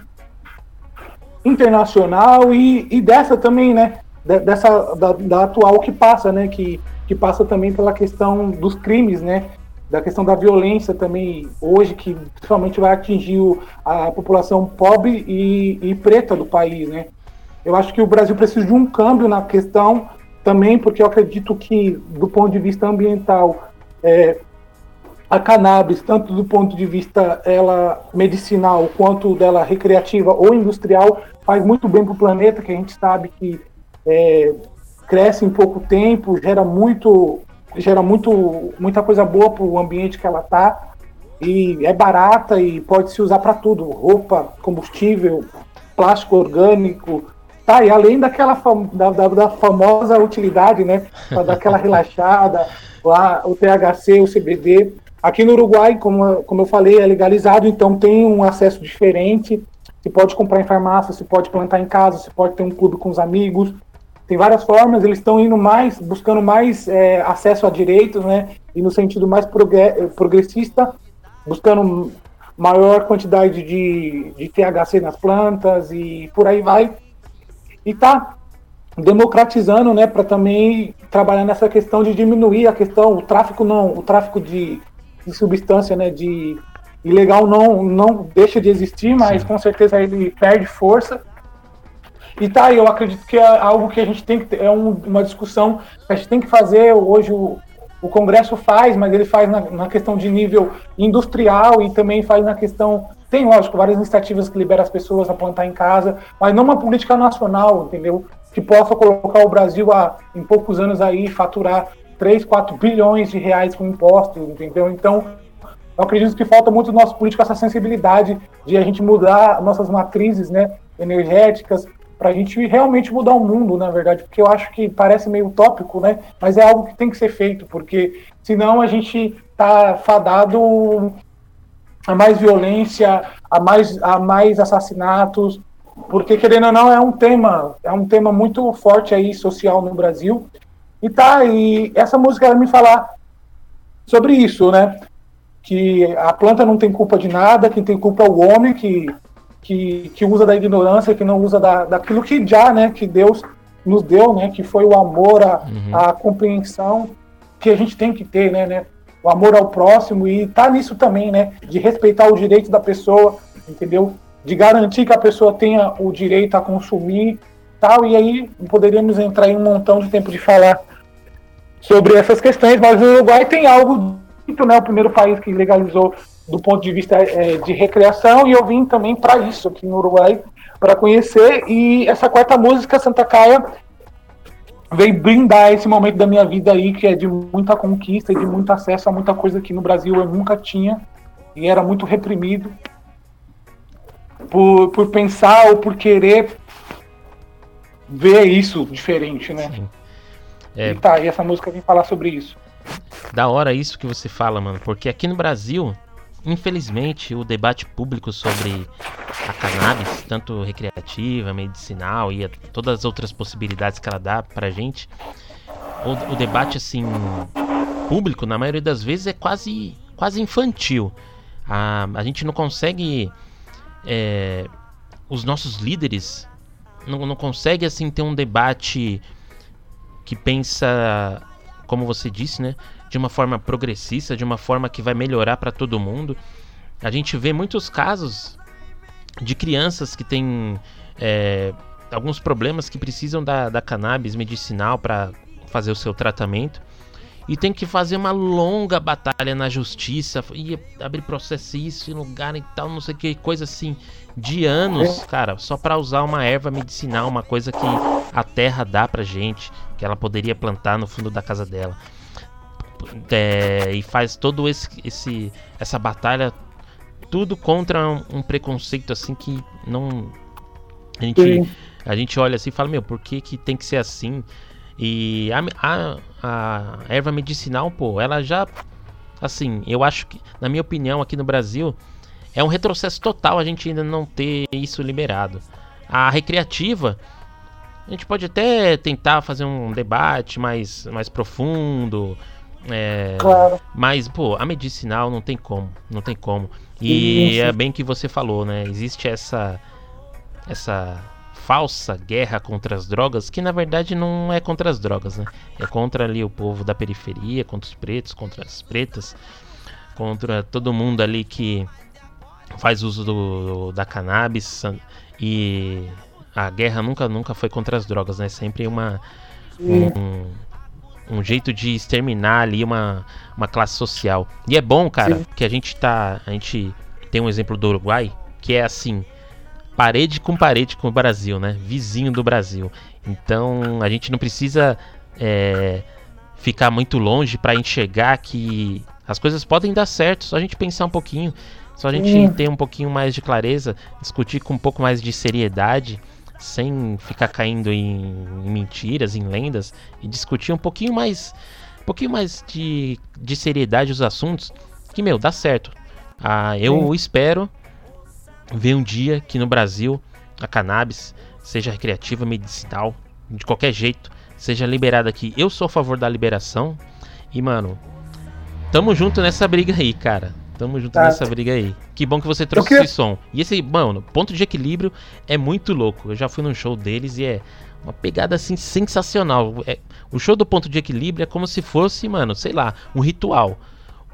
internacional e, e dessa também, né? Dessa da, da, atual que passa, né? Que, que passa também pela questão dos crimes, né? Da questão da violência também hoje, que principalmente vai atingir a população pobre e, e preta do país, né? Eu acho que o Brasil precisa de um câmbio na questão também, porque eu acredito que, do ponto de vista ambiental, é, a cannabis, tanto do ponto de vista ela medicinal quanto dela recreativa ou industrial, faz muito bem para o planeta, que a gente sabe que é, cresce em pouco tempo, gera muito, gera muito, muita coisa boa para o ambiente que ela está e é barata e pode se usar para tudo, roupa, combustível, plástico orgânico, tá? E além daquela fam da, da, da, famosa utilidade, né, daquela relaxada, lá o THC, o CBD. Aqui no Uruguai, como, como eu falei, é legalizado, então tem um acesso diferente. Você pode comprar em farmácia, você pode plantar em casa, você pode ter um clube com os amigos. Tem várias formas, eles estão indo mais, buscando mais é, acesso a direitos, né? E no sentido mais progressista, buscando maior quantidade de, de THC nas plantas e por aí vai. E tá democratizando, né, para também trabalhar nessa questão de diminuir a questão, o tráfico não, o tráfico de, de substância, né, de ilegal não não deixa de existir, mas Sim. com certeza ele perde força. E tá, eu acredito que é algo que a gente tem que ter, é um, uma discussão que a gente tem que fazer hoje o, o Congresso faz, mas ele faz na, na questão de nível industrial e também faz na questão tem, lógico, várias iniciativas que liberam as pessoas a plantar em casa, mas não uma política nacional, entendeu? que possa colocar o Brasil a, em poucos anos aí, faturar 3, 4 bilhões de reais com impostos, entendeu? Então, eu acredito que falta muito no nosso político essa sensibilidade de a gente mudar nossas matrizes né, energéticas para a gente realmente mudar o mundo, na verdade, porque eu acho que parece meio utópico, né? Mas é algo que tem que ser feito, porque senão a gente tá fadado a mais violência, a mais, a mais assassinatos, porque querendo ou não é um tema, é um tema muito forte aí social no Brasil. E tá, e essa música vai me falar sobre isso, né? Que a planta não tem culpa de nada, quem tem culpa é o homem que, que, que usa da ignorância, que não usa da, daquilo que já, né, que Deus nos deu, né? Que foi o amor, a, Uhum. a compreensão que a gente tem que ter, né, né? O amor ao próximo e tá nisso também, né? De respeitar o direito da pessoa, entendeu? De garantir que a pessoa tenha o direito a consumir, tal. E aí poderíamos entrar em um montão de tempo de falar sobre essas questões, mas o Uruguai tem algo dito, né? O primeiro país que legalizou do ponto de vista eh, de recreação e eu vim também para isso aqui no Uruguai para conhecer e essa quarta música Santa Caia veio brindar esse momento da minha vida aí que é de muita conquista e de muito acesso a muita coisa que no Brasil eu nunca tinha e era muito reprimido por, por pensar ou por querer ver isso diferente, né? Sim. É. E tá, e essa música vem falar sobre isso. Da hora isso que você fala, mano, porque aqui no Brasil, infelizmente, o debate público sobre a cannabis, tanto recreativa, medicinal e a- todas as outras possibilidades que ela dá pra gente, o, o debate assim público, na maioria das vezes, é quase, quase infantil. A, a gente não consegue. é, os nossos líderes não, não consegue assim ter um debate que pensa, como você disse, né? De uma forma progressista, de uma forma que vai melhorar para todo mundo. A gente vê muitos casos de crianças que têm é, alguns problemas que precisam da, da cannabis medicinal para fazer o seu tratamento e tem que fazer uma longa batalha na justiça e abrir processo isso em lugar e tal, não sei o que, coisa assim de anos, cara, só para usar uma erva medicinal, uma coisa que a terra dá pra gente, que ela poderia plantar no fundo da casa dela. É, e faz todo esse, esse essa batalha tudo contra um, um preconceito assim que não a gente a gente olha assim e fala meu por que, que tem que ser assim? E a, a, a erva medicinal pô ela já assim eu acho que na minha opinião aqui no Brasil é um retrocesso total a gente ainda não ter isso liberado a recreativa a gente pode até tentar fazer um debate mais mais profundo é, Claro. mas, pô, a medicinal não tem como, não tem como. E Isso. é bem que você falou, né? Existe essa essa falsa guerra contra as drogas, que na verdade não é contra as drogas, né? É contra ali o povo da periferia, contra os pretos, contra as pretas, contra todo mundo ali que faz uso do, da cannabis e a guerra nunca nunca foi contra as drogas, né? Sempre uma um, um jeito de exterminar ali uma, uma classe social. E é bom, cara, Sim. que a gente tá. A gente tem um exemplo do Uruguai, que é assim, parede com parede com o Brasil, né? Vizinho do Brasil. Então a gente não precisa é, ficar muito longe para enxergar que as coisas podem dar certo, só a gente pensar um pouquinho, só a gente ter um pouquinho mais de clareza, discutir com um pouco mais de seriedade, sem ficar caindo em, em mentiras, em lendas, e discutir um pouquinho mais, um pouquinho mais de, de seriedade os assuntos, que meu, dá certo. Ah, eu espero ver um dia que no Brasil a cannabis, seja recreativa, medicinal, de qualquer jeito, seja liberada aqui. Eu sou a favor da liberação e, mano, tamo junto nessa briga aí, cara. Tamo junto Tá. nessa briga aí. Que bom que você trouxe queria- esse som. E esse, mano, ponto de equilíbrio é muito louco. Eu já fui num show deles e é uma pegada assim sensacional. É, o show do ponto de equilíbrio é como se fosse, mano, sei lá, um ritual.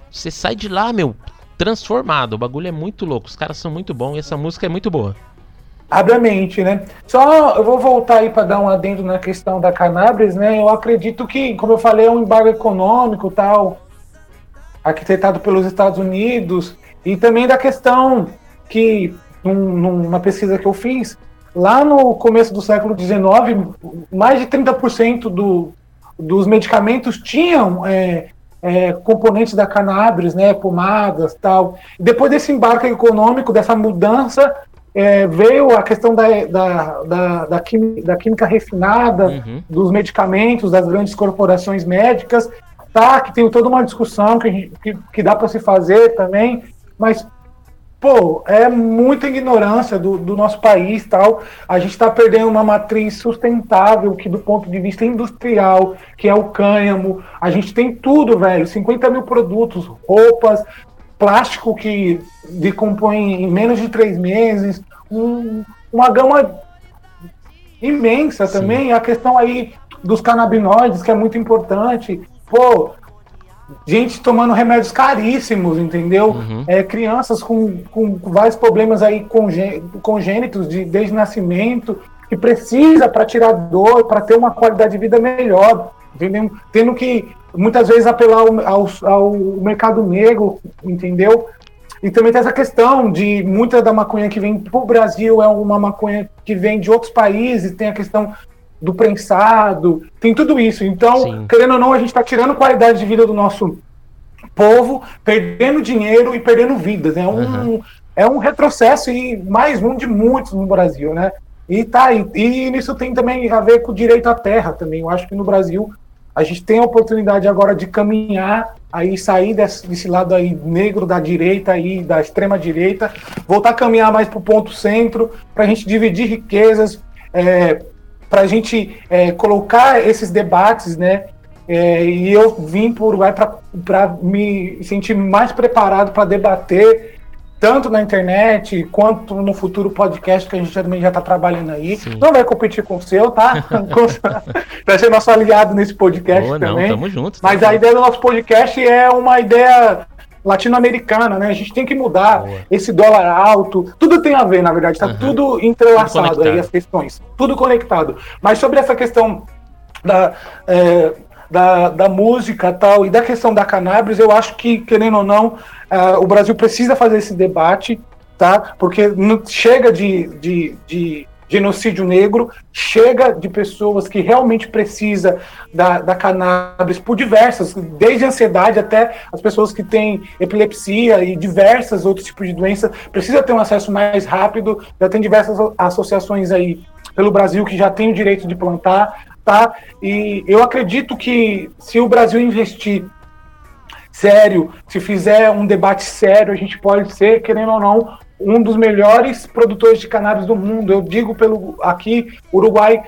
Você sai de lá, meu, transformado. O bagulho é muito louco. Os caras são muito bons e essa música é muito boa. Abre a mente, né? Só eu vou voltar aí para dar um adendo na questão da cannabis, né? Eu acredito que, como eu falei, é um embargo econômico tal, arquitetado pelos Estados Unidos, e também da questão que, num- numa pesquisa que eu fiz, lá no começo do século XIX, mais de 30% do, dos medicamentos tinham é, é, componentes da cannabis, né? Pomadas tal. Depois desse embarque econômico, dessa mudança, é, veio a questão da, da, da, da, quimi- da química refinada, Uhum. dos medicamentos, das grandes corporações médicas, tá? Que tem toda uma discussão que, gente- que, que dá para se fazer também, mas pô, é muita ignorância do, do nosso país tal. A gente está perdendo uma matriz sustentável que do ponto de vista industrial, que é o cânhamo. A gente tem tudo, velho, 50 mil produtos, roupas, plástico que decompõe em menos de três meses, um- uma gama imensa também. A questão aí dos canabinoides, que é muito importante. Pô, gente tomando remédios caríssimos, entendeu? Uhum. É, crianças com, com vários problemas aí congê- congênitos de, desde nascimento, que precisa para tirar dor, para ter uma qualidade de vida melhor, entendeu? Tendo que muitas vezes apelar ao, ao, ao mercado negro, entendeu? E também tem essa questão de muita da maconha que vem para o Brasil é uma maconha que vem de outros países, tem a questão do prensado, tem tudo isso. Então, Sim. querendo ou não, a gente está tirando qualidade de vida do nosso povo, perdendo dinheiro e perdendo vidas. É um, Uhum. é um retrocesso e mais um de muitos no Brasil, né? E tá aí. E isso tem também a ver com o direito à terra também. Eu acho que no Brasil a gente tem a oportunidade agora de caminhar aí sair desse, desse lado aí negro da direita aí da extrema direita, voltar a caminhar mais para o ponto centro, para a gente dividir riquezas, é, para a gente é, colocar esses debates, né? É, e eu vim por Uruguai para me sentir mais preparado para debater tanto na internet quanto no futuro podcast que a gente também já está trabalhando aí. Sim. Não vai competir com o seu, tá? Vai ser nosso aliado nesse podcast Boa, não, também. tamo junto. Mas a ideia do nosso podcast é uma ideia latino-americana, né? A gente tem que mudar Boa. esse dólar alto. Tudo tem a ver, na verdade, tá Aham. tudo entrelaçado Tudo aí, as questões. Tudo conectado. Mas sobre essa questão da, é, da, da música tal, e da questão da cannabis, eu acho que, querendo ou não, ah, o Brasil precisa fazer esse debate, tá? Porque não- chega de, de, de genocídio negro, chega de pessoas que realmente precisa da, da cannabis por diversas, desde ansiedade até as pessoas que têm epilepsia e diversas outros tipos de doenças, precisa ter um acesso mais rápido, já tem diversas associações aí pelo Brasil que já tem o direito de plantar, tá? E eu acredito que se o Brasil investir sério, se fizer um debate sério, a gente pode ser, querendo ou não, um dos melhores produtores de cannabis do mundo. Eu digo pelo aqui, Uruguai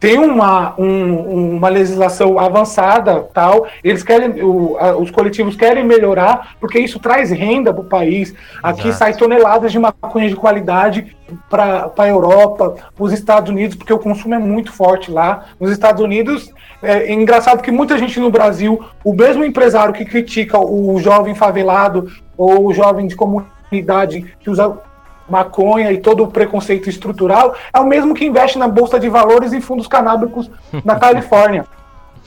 tem uma, um- uma legislação avançada, tal. Eles querem, o- a- os coletivos querem melhorar, porque isso traz renda para o país. Aqui Exato. sai toneladas de maconha de qualidade para a Europa, para os Estados Unidos, porque o consumo é muito forte lá. Nos Estados Unidos, é, é engraçado que muita gente no Brasil, o mesmo empresário que critica o jovem favelado ou o jovem de comunidade que usa maconha e todo o preconceito estrutural, é o mesmo que investe na bolsa de valores em fundos canábicos na Califórnia,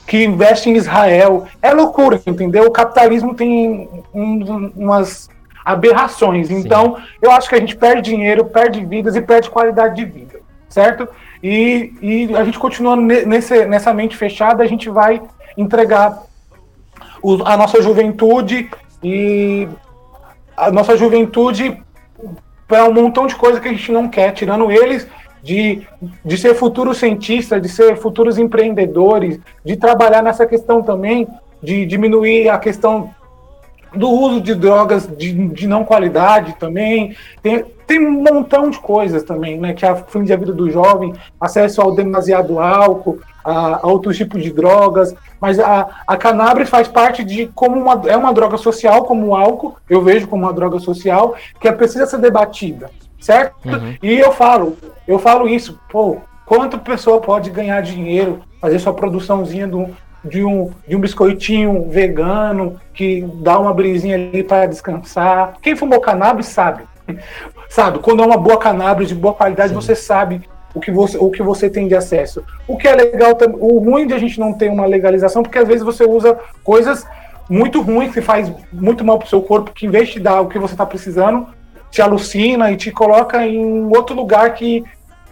que investe em Israel. É loucura, entendeu? O capitalismo tem um- umas aberrações. Então, eu acho que a gente perde dinheiro, perde vidas e perde qualidade de vida, certo? E, e a gente continuando ne- nesse, nessa mente fechada, a gente vai entregar o- a nossa juventude e a nossa juventude para um montão de coisa que a gente não quer, tirando eles de, de ser futuros cientistas, de ser futuros empreendedores, de trabalhar nessa questão também, de diminuir a questão do uso de drogas de, de não qualidade também. Tem, tem um montão de coisas também, né? Que aflige a vida do jovem, acesso ao demasiado álcool, a, a outros tipos de drogas. Mas a, a cannabis faz parte de como uma, é uma droga social, como o álcool, eu vejo como uma droga social, que é, precisa ser debatida, certo? Uhum. E eu falo, eu falo isso, pô, quanto pessoa pode ganhar dinheiro, fazer sua produçãozinha do, de, um, de um biscoitinho vegano, que dá uma brisinha ali para descansar. Quem fumou cannabis sabe. Sabe, quando é uma boa cannabis de boa qualidade, você sabe o que você, o que você tem de acesso. O que é legal também, o ruim de a gente não ter uma legalização, porque às vezes você usa coisas muito ruins que faz muito mal pro seu corpo, que em vez de dar o que você está precisando, te alucina e te coloca em outro lugar que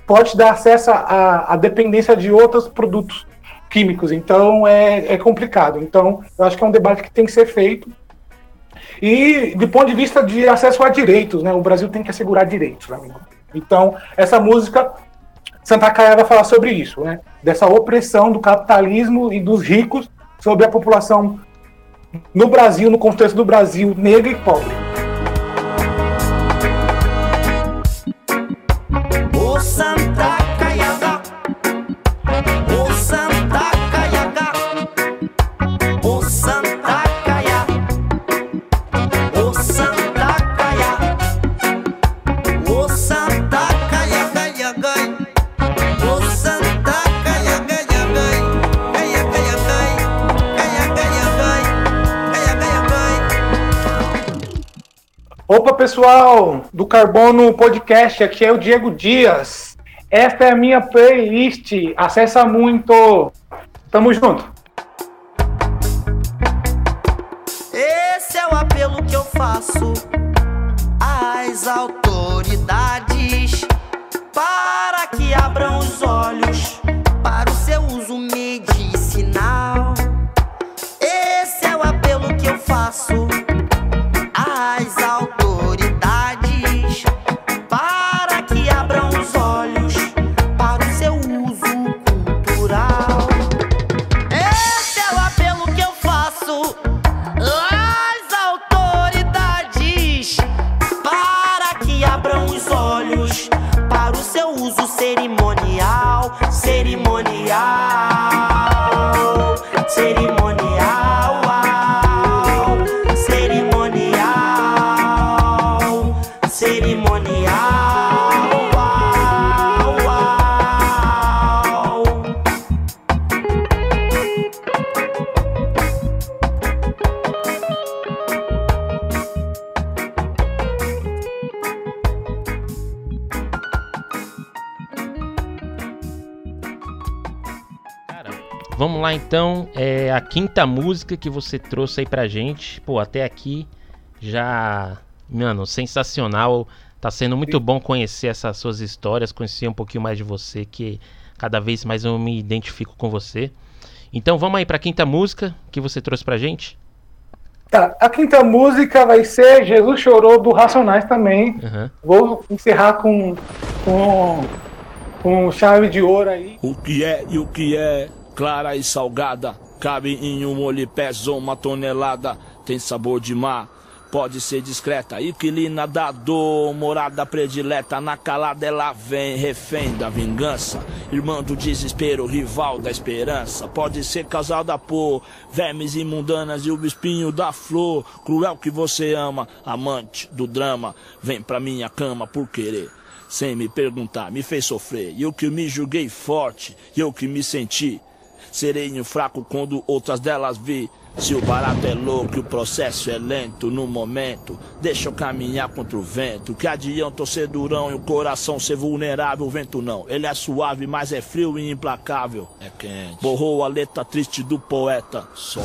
pode dar acesso à, à dependência de outros produtos químicos. Então é, é complicado. Então eu acho que é um debate que tem que ser feito. E do ponto de vista de acesso a direitos, né? O Brasil tem que assegurar direitos, amigo. Então essa música Santa Caia vai falar sobre isso, né? Dessa opressão do capitalismo e dos ricos sobre a população no Brasil, no contexto do Brasil, negra e pobre. Opa, pessoal do Carbono Podcast, aqui é o Diego Dias. Esta é a minha playlist. Acessa muito. Tamo junto. Esse é o apelo que eu faço às autoridades para que abram os olhos para o seu uso medicinal. Esse é o apelo que eu faço quinta música que você trouxe aí pra gente. Pô, até aqui já. Mano, sensacional. Tá sendo muito bom conhecer essas suas histórias, conhecer um pouquinho mais de você, que cada vez mais eu me identifico com você. Então vamos aí pra quinta música que você trouxe pra gente. Tá, a quinta música vai ser Jesus Chorou do Racionais também. Aham. Vou encerrar com, com, com chave de ouro aí. O que é e o que é, clara e salgada. Cabe em um e pesa uma tonelada. Tem sabor de mar, pode ser discreta. Inquilina da dor, morada predileta. Na calada ela vem, refém da vingança. Irmã do desespero, rival da esperança. Pode ser causada por vermes imundanas e o espinho da flor. Cruel que você ama, amante do drama. Vem pra minha cama por querer sem me perguntar, me fez sofrer. E eu que me julguei forte, e eu que me senti sereno fraco quando outras delas vi. Se o barato é louco o processo é lento no momento, deixa eu caminhar contra o vento. Que adianta eu ser durão e o coração ser vulnerável? O vento não, ele é suave, mas é frio e implacável. É quente. Borrou a letra triste do poeta. Só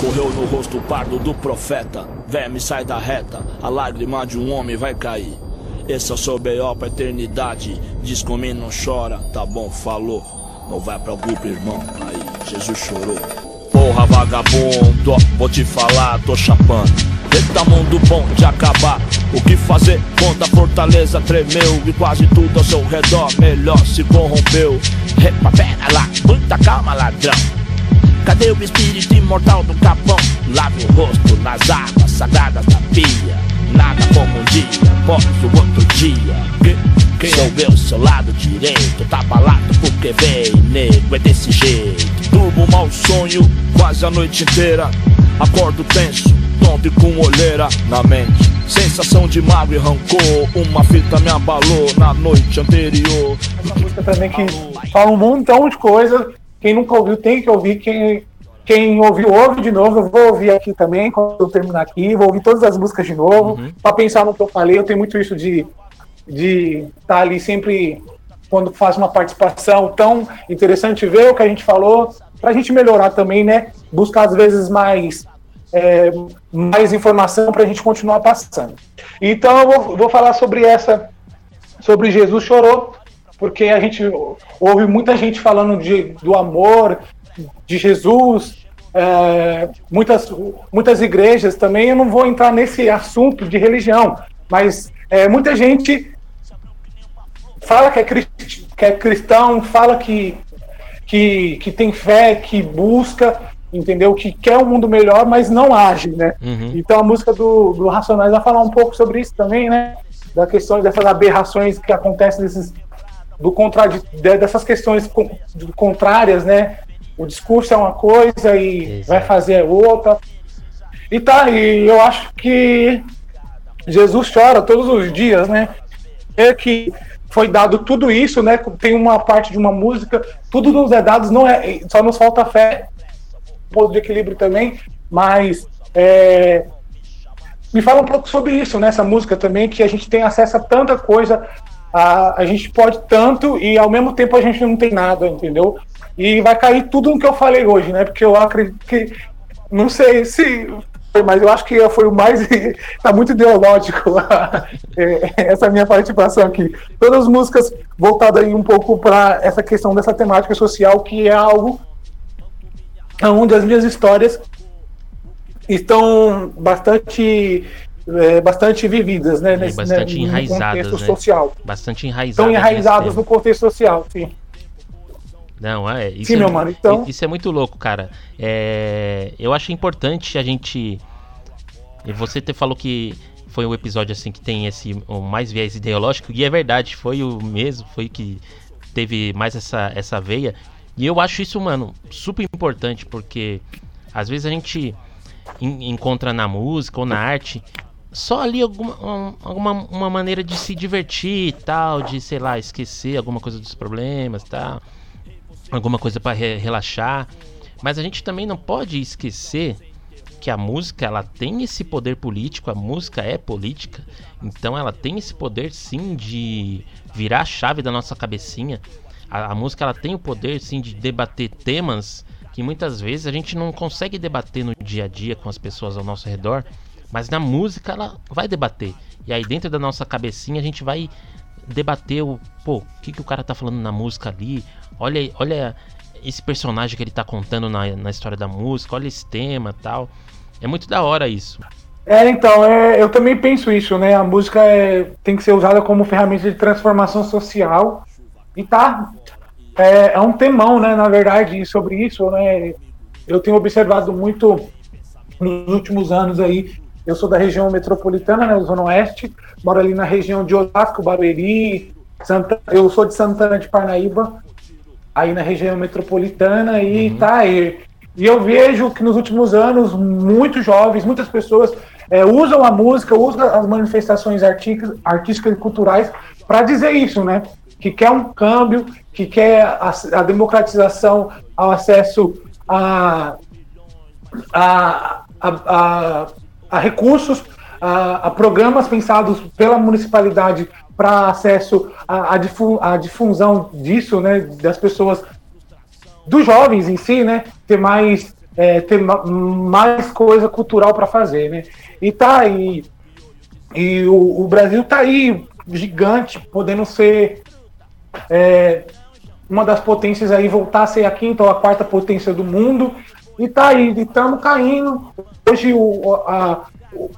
correu no rosto pardo do profeta. Verme sai da reta, a lágrima de um homem vai cair. Esse é o seu B.O. pra eternidade. Diz comigo não chora, tá bom, falou. Não vai pra grupo, irmão. Aí, Jesus chorou. Porra, vagabundo, vou te falar, tô chapando. Eita mundo bom de acabar. O que fazer quando a fortaleza tremeu e quase tudo ao seu redor melhor se corrompeu? Epa, pera lá, muita calma, ladrão. Cadê o espírito imortal do capão? Lave o rosto nas águas sagradas da pia. Nada como um dia, após o outro dia. Que, quem Sou eu, seu lado direito. Tá balado porque vem, nego, é desse jeito. Durmo mau sonho quase a noite inteira. Acordo tenso, tonto e com olheira na mente. Sensação de mágoa e rancor. Uma fita me abalou na noite anterior. Uma música também que fala um montão de coisa. Quem nunca ouviu tem que ouvir. Quem, quem ouviu, ouve de novo. Eu vou ouvir aqui também, quando eu terminar aqui. Vou ouvir todas as músicas de novo, pra pensar no que eu falei. Eu tenho muito isso de de estar ali sempre quando faz uma participação tão interessante ver o que a gente falou para a gente melhorar também, né? Buscar às vezes mais é, mais informação para a gente continuar passando. Então eu vou, vou falar sobre essa, sobre Jesus chorou, porque a gente ouve muita gente falando de, do amor de Jesus, é, muitas, muitas igrejas também. Eu não vou entrar nesse assunto de religião, mas é, muita gente fala que é, crist- que é cristão, fala que, que, que tem fé, que busca, entendeu? Que quer um mundo melhor, mas não age, né? Uhum. Então a música do, do Racionais vai falar um pouco sobre isso também, né? Da questão dessas aberrações que acontecem desses, do contradi de- dessas questões contrárias, né? O discurso é uma coisa e Exato. vai fazer outra. E tá, e eu acho que Jesus chora todos os dias, né? É que foi dado tudo isso, né? Tem uma parte de uma música, tudo nos é dado, não é, só nos falta fé, um ponto de equilíbrio também, mas é, me fala um pouco sobre isso nessa música também, que a gente tem acesso a tanta coisa, a, a gente pode tanto e ao mesmo tempo a gente não tem nada, entendeu? E vai cair tudo no que eu falei hoje, né? Porque eu acredito que. Não sei se. Mas eu acho que foi o mais. tá muito ideológico é, essa minha participação aqui. Todas as músicas voltadas aí um pouco para essa questão dessa temática social, que é algo onde as minhas histórias estão bastante é, bastante vividas, né? Nesse, bastante né, enraizadas, contexto né? social. Bastante enraizadas. Estão enraizadas no contexto social, sim. Não, é. Isso Sim, é, meu mano, então- Isso é muito louco, cara. É, eu acho importante a gente. Você te falou que foi o episódio assim que tem esse o mais viés ideológico, e é verdade, foi o mesmo, foi que teve mais essa, essa veia. E eu acho isso, mano, super importante, porque às vezes a gente en- encontra na música ou na arte só ali alguma, um- alguma uma maneira de se divertir e tal, de, sei lá, esquecer alguma coisa dos problemas e tal alguma coisa para relaxar. Mas a gente também não pode esquecer que a música ela tem esse poder político, a música é política, então ela tem esse poder sim de virar a chave da nossa cabecinha. A, a música ela tem o poder sim de debater temas que muitas vezes a gente não consegue debater no dia a dia com as pessoas ao nosso redor, mas na música ela vai debater. E aí dentro da nossa cabecinha a gente vai debater o, pô, o que, que o cara tá falando na música ali? Olha, olha esse personagem que ele tá contando na, na história da música, olha esse tema tal. É muito da hora isso. É, então, é, eu também penso isso, né? A música é, tem que ser usada como ferramenta de transformação social. E tá. É, é um temão, né? Na verdade, sobre isso, né? Eu tenho observado muito nos últimos anos aí. Eu sou da região metropolitana, né? Zona Oeste. Moro ali na região de Osasco, Barueri. Santa, eu sou de Santana de Parnaíba, aí na região metropolitana. E tá. E, e eu vejo que nos últimos anos, muitos jovens, muitas pessoas é, usam a música, usam as manifestações artísticas, artísticas e culturais para dizer isso, né? Que quer um câmbio, que quer a, a democratização ao acesso a, a, a, a, a recursos, a, a programas pensados pela municipalidade para acesso à, difu- difusão disso, né? Das pessoas dos jovens em si, né? Ter mais, é, ter ma- mais coisa cultural para fazer, né? E tá aí. E o, o Brasil tá aí, gigante, podendo ser é, uma das potências aí, voltar a ser a quinta ou a quarta potência do mundo. E tá aí, estamos caindo. Hoje o, a-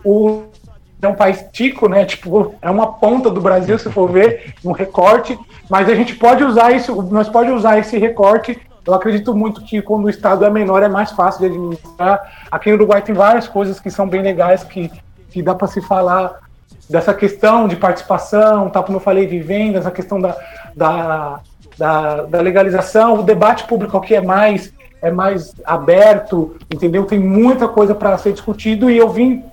o, é um país tico, né? Tipo, é uma ponta do Brasil, se for ver, um recorte. Mas a gente pode usar isso, nós pode usar esse recorte. Eu acredito muito que quando o estado é menor é mais fácil de administrar. Aqui no Uruguai tem várias coisas que são bem legais que, que dá para se falar dessa questão de participação, tá como eu falei, de vendas, a questão da, da, da, da legalização, o debate público aqui é mais é mais aberto, entendeu? Tem muita coisa para ser discutido e eu vim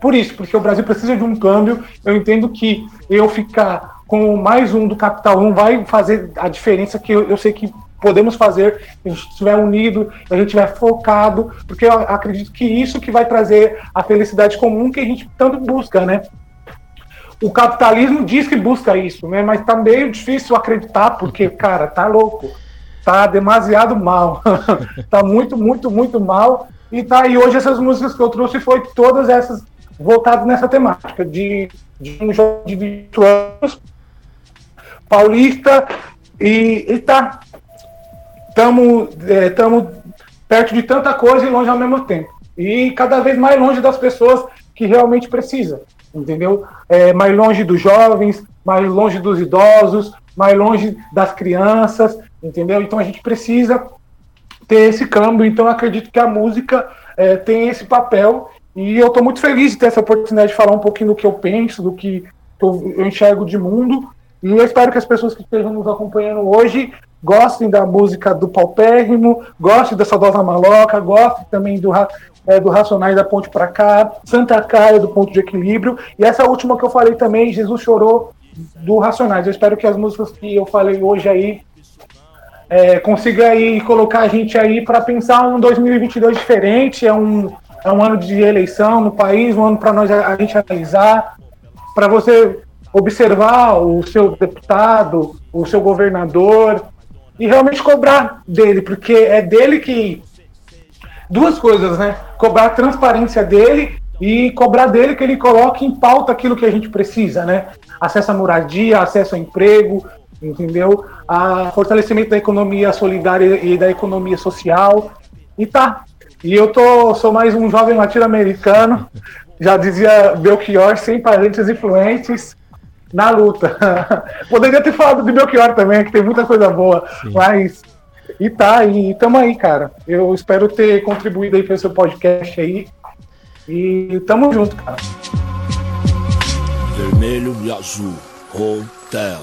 por isso, porque o Brasil precisa de um câmbio. Eu entendo que eu ficar com mais um do capital não vai fazer a diferença que eu, eu sei que podemos fazer se a gente estiver unido, se a gente estiver focado, porque eu acredito que isso que vai trazer a felicidade comum que a gente tanto busca, né? O capitalismo diz que busca isso, né? Mas tá meio difícil acreditar, porque, cara, tá louco. Tá demasiado mal. tá muito, muito, muito mal. E tá e hoje essas músicas que eu trouxe foi todas essas voltadas nessa temática de, de um jogo de 20 anos, paulista, e, e tá. Estamos estamos perto de tanta coisa e longe ao mesmo tempo. E cada vez mais longe das pessoas que realmente precisam, entendeu? É, mais longe dos jovens, mais longe dos idosos, mais longe das crianças, entendeu? Então a gente precisa ter esse câmbio. Então acredito que a música é, tem esse papel e eu estou muito feliz de ter essa oportunidade de falar um pouquinho do que eu penso, do que eu, enxergo de mundo. E eu espero que as pessoas que estejam nos acompanhando hoje gostem da música do Paupérrimo, gostem da Saudosa Maloca, gostem também do, é, do Racionais da Ponte para cá, Santa Caia do Ponto de Equilíbrio. E essa última que eu falei também, Jesus Chorou, do Racionais. Eu espero que as músicas que eu falei hoje aí é, consiga aí colocar a gente aí para pensar um 2022 diferente, é um, é um ano de eleição no país, um ano para nós a gente analisar, para você observar o seu deputado, o seu governador e realmente cobrar dele, porque é dele que duas coisas, né? Cobrar a transparência dele e cobrar dele que ele coloque em pauta aquilo que a gente precisa, né? Acesso à moradia, acesso ao emprego, entendeu? A fortalecimento da economia solidária e da economia social. E tá. E eu tô, sou mais um jovem latino-americano, já dizia Belchior, sem parentes influentes, na luta. Poderia ter falado de Belchior também, que tem muita coisa boa, Sim. mas. E tá, e tamo aí, cara. Eu espero ter contribuído aí para o seu podcast aí. E tamo junto, cara. Vermelho e azul, hotel.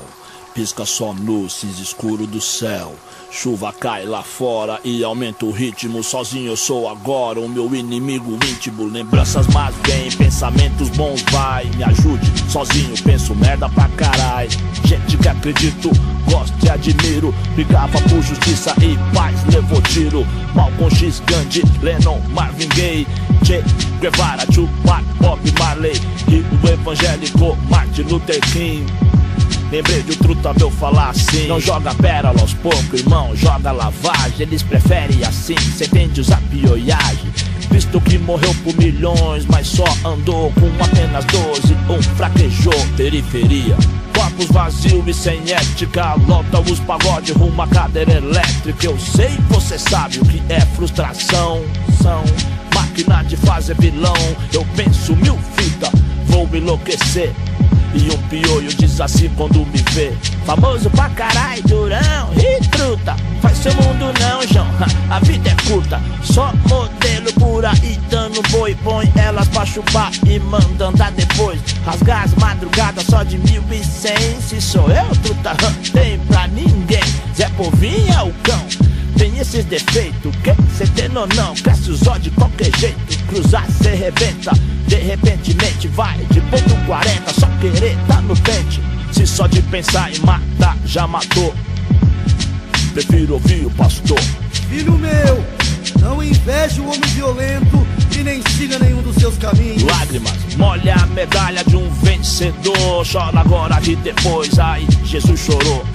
Pisca só no cinza escuro do céu. Chuva cai lá fora e aumenta o ritmo. Sozinho eu sou agora o meu inimigo íntimo. Lembranças mais bem, pensamentos bons vai. Me ajude, sozinho penso merda pra carai. Gente que acredito, gosto e admiro. Brigava por justiça e paz, levou tiro. Malcolm X, Gandhi, Lennon, Marvin Gaye. Che Guevara, Tupac, Bob Marley. E o evangélico Martin Luther King. Lembrei de o truta meu falar assim. Não joga pérola aos poucos, irmão, joga lavagem. Eles preferem assim, cê entende usar pioiagem Visto que morreu por milhões, mas só andou com apenas 12 Um fraquejou, periferia. Corpos vazios e sem ética Lota os pagodes rumo à cadeira elétrica. Eu sei você sabe o que é frustração. São máquina de fazer vilão. Eu penso mil fitas, vou enlouquecer e um pioio diz assim quando me vê. Famoso pra caralho, durão e truta. Faz seu mundo não, João, a vida é curta. Só modelo por aí dando boi Põe elas pra chupar e manda andar depois. Rasgar as madrugadas só de mil e cem Se sou eu, truta, tem pra ninguém. Zé Povinho é o cão tem esses defeitos, que cê tem ou não? Cresce os olhos de qualquer jeito, cruzar cê rebenta. De repentemente vai de ponto 40, só querer tá no pente. Se só de pensar em matar já matou, prefiro ouvir o pastor. Filho meu, não inveje o homem violento e nem siga nenhum dos seus caminhos. Lágrimas, molha a medalha de um vencedor. Chora agora e depois, aí Jesus chorou.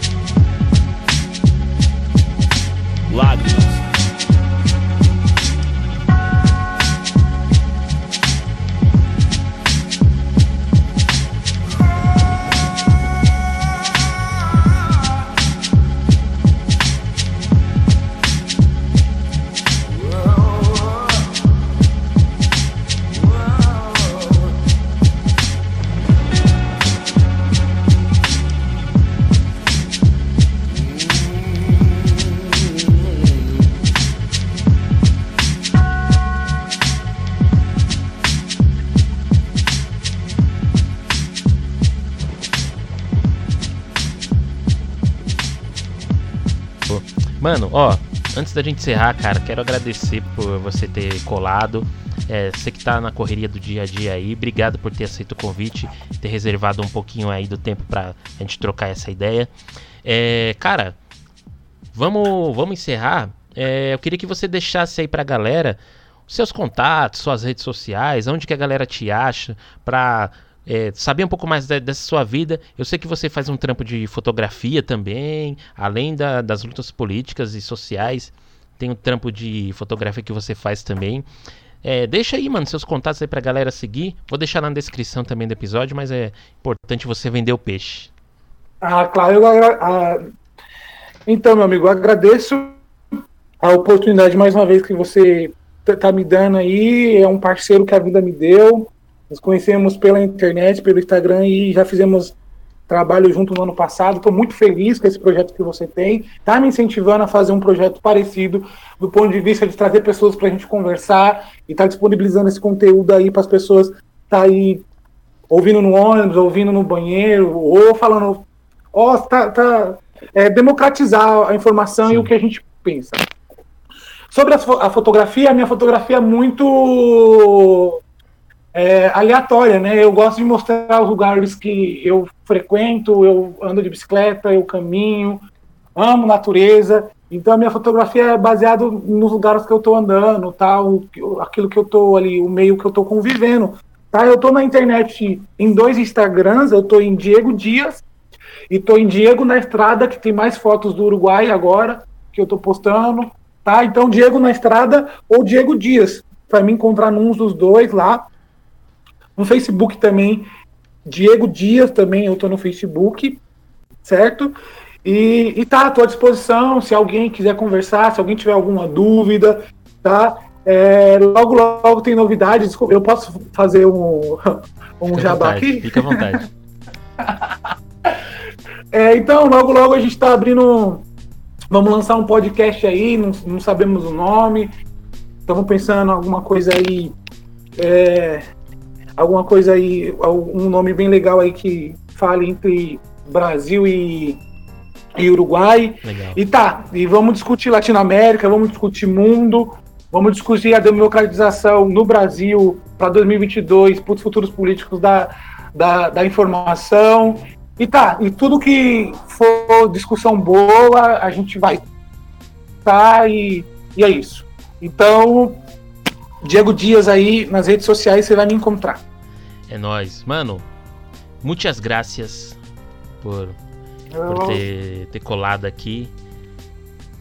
Lágrimas. Mano, ó, antes da gente encerrar, cara, quero agradecer por você ter colado. É, você que tá na correria do dia a dia aí, obrigado por ter aceito o convite, ter reservado um pouquinho aí do tempo pra gente trocar essa ideia. É, cara, vamos, vamos encerrar. É, eu queria que você deixasse aí pra galera seus contatos, suas redes sociais, onde que a galera te acha, pra é, saber um pouco mais dessa sua vida. Eu sei que você faz um trampo de fotografia também, além da, das lutas políticas e sociais. Tem um trampo de fotografia que você faz também. É, deixa aí, mano, seus contatos aí pra galera seguir. Vou deixar na descrição também do episódio, mas é importante você vender o peixe. Ah, claro. Eu, ah, então, meu amigo, agradeço a oportunidade mais uma vez que você tá me dando aí. É um parceiro que a vida me deu. Nos conhecemos pela internet, pelo Instagram e já fizemos trabalho junto no ano passado. Estou muito feliz com esse projeto que você tem. Está me incentivando a fazer um projeto parecido, do ponto de vista de trazer pessoas para a gente conversar e estar tá disponibilizando esse conteúdo aí para as pessoas tá aí ouvindo no ônibus, ouvindo no banheiro, ou falando, ó, oh, tá, tá é, democratizar a informação Sim. e o que a gente pensa. Sobre a, a fotografia, a minha fotografia é muito é, aleatória, né? Eu gosto de mostrar os lugares que eu frequento, eu ando de bicicleta, eu caminho, amo natureza. Então a minha fotografia é baseada nos lugares que eu tô andando, tá? O, aquilo que eu tô ali, o meio que eu tô convivendo. Tá? Eu tô na internet em dois Instagrams, eu tô em Diego Dias e tô em Diego na Estrada, que tem mais fotos do Uruguai agora, que eu tô postando. Tá? Então, Diego na Estrada ou Diego Dias, para me encontrar num dos dois lá. No Facebook também, Diego Dias também, eu tô no Facebook, certo? E, e tá, à disposição, se alguém quiser conversar, se alguém tiver alguma dúvida, tá? É, logo, logo tem novidades. Desculpa, eu posso fazer um, um Fica jabá vontade, aqui? Fica à vontade. É, então, logo, logo a gente está abrindo. Vamos lançar um podcast aí, não, não sabemos o nome. Estamos pensando em alguma coisa aí. é, alguma coisa aí, um nome bem legal aí que fale entre Brasil e, e Uruguai. Legal. E tá, e vamos discutir Latinoamérica, vamos discutir mundo, vamos discutir a democratização no Brasil para 2022, para os futuros políticos da, da, da informação. E tá, e tudo que for discussão boa, a gente vai tá e, e é isso. Então, Diego Dias aí nas redes sociais você vai me encontrar. É nóis. Mano, muitas gracias por, por ter, ter colado aqui.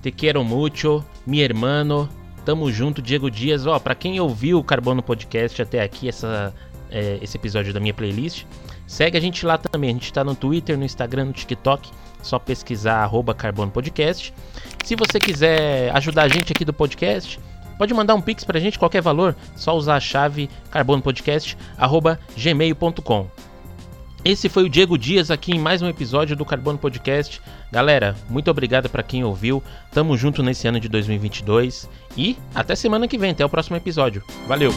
Te quero muito, mi hermano. Tamo junto, Diego Dias. Ó, pra quem ouviu o Carbono Podcast até aqui, essa, é, esse episódio da minha playlist, segue a gente lá também. A gente tá no Twitter, no Instagram, no TikTok. Só pesquisar arroba Carbono Podcast. Se você quiser ajudar a gente aqui do podcast, pode mandar um pix pra gente, qualquer valor. Só usar a chave carbonopodcast.gmail.com. Esse foi o Diego Dias aqui em mais um episódio do Carbono Podcast. Galera, muito obrigado para quem ouviu. Tamo junto nesse ano de 2022 e até semana que vem, até o próximo episódio. Valeu.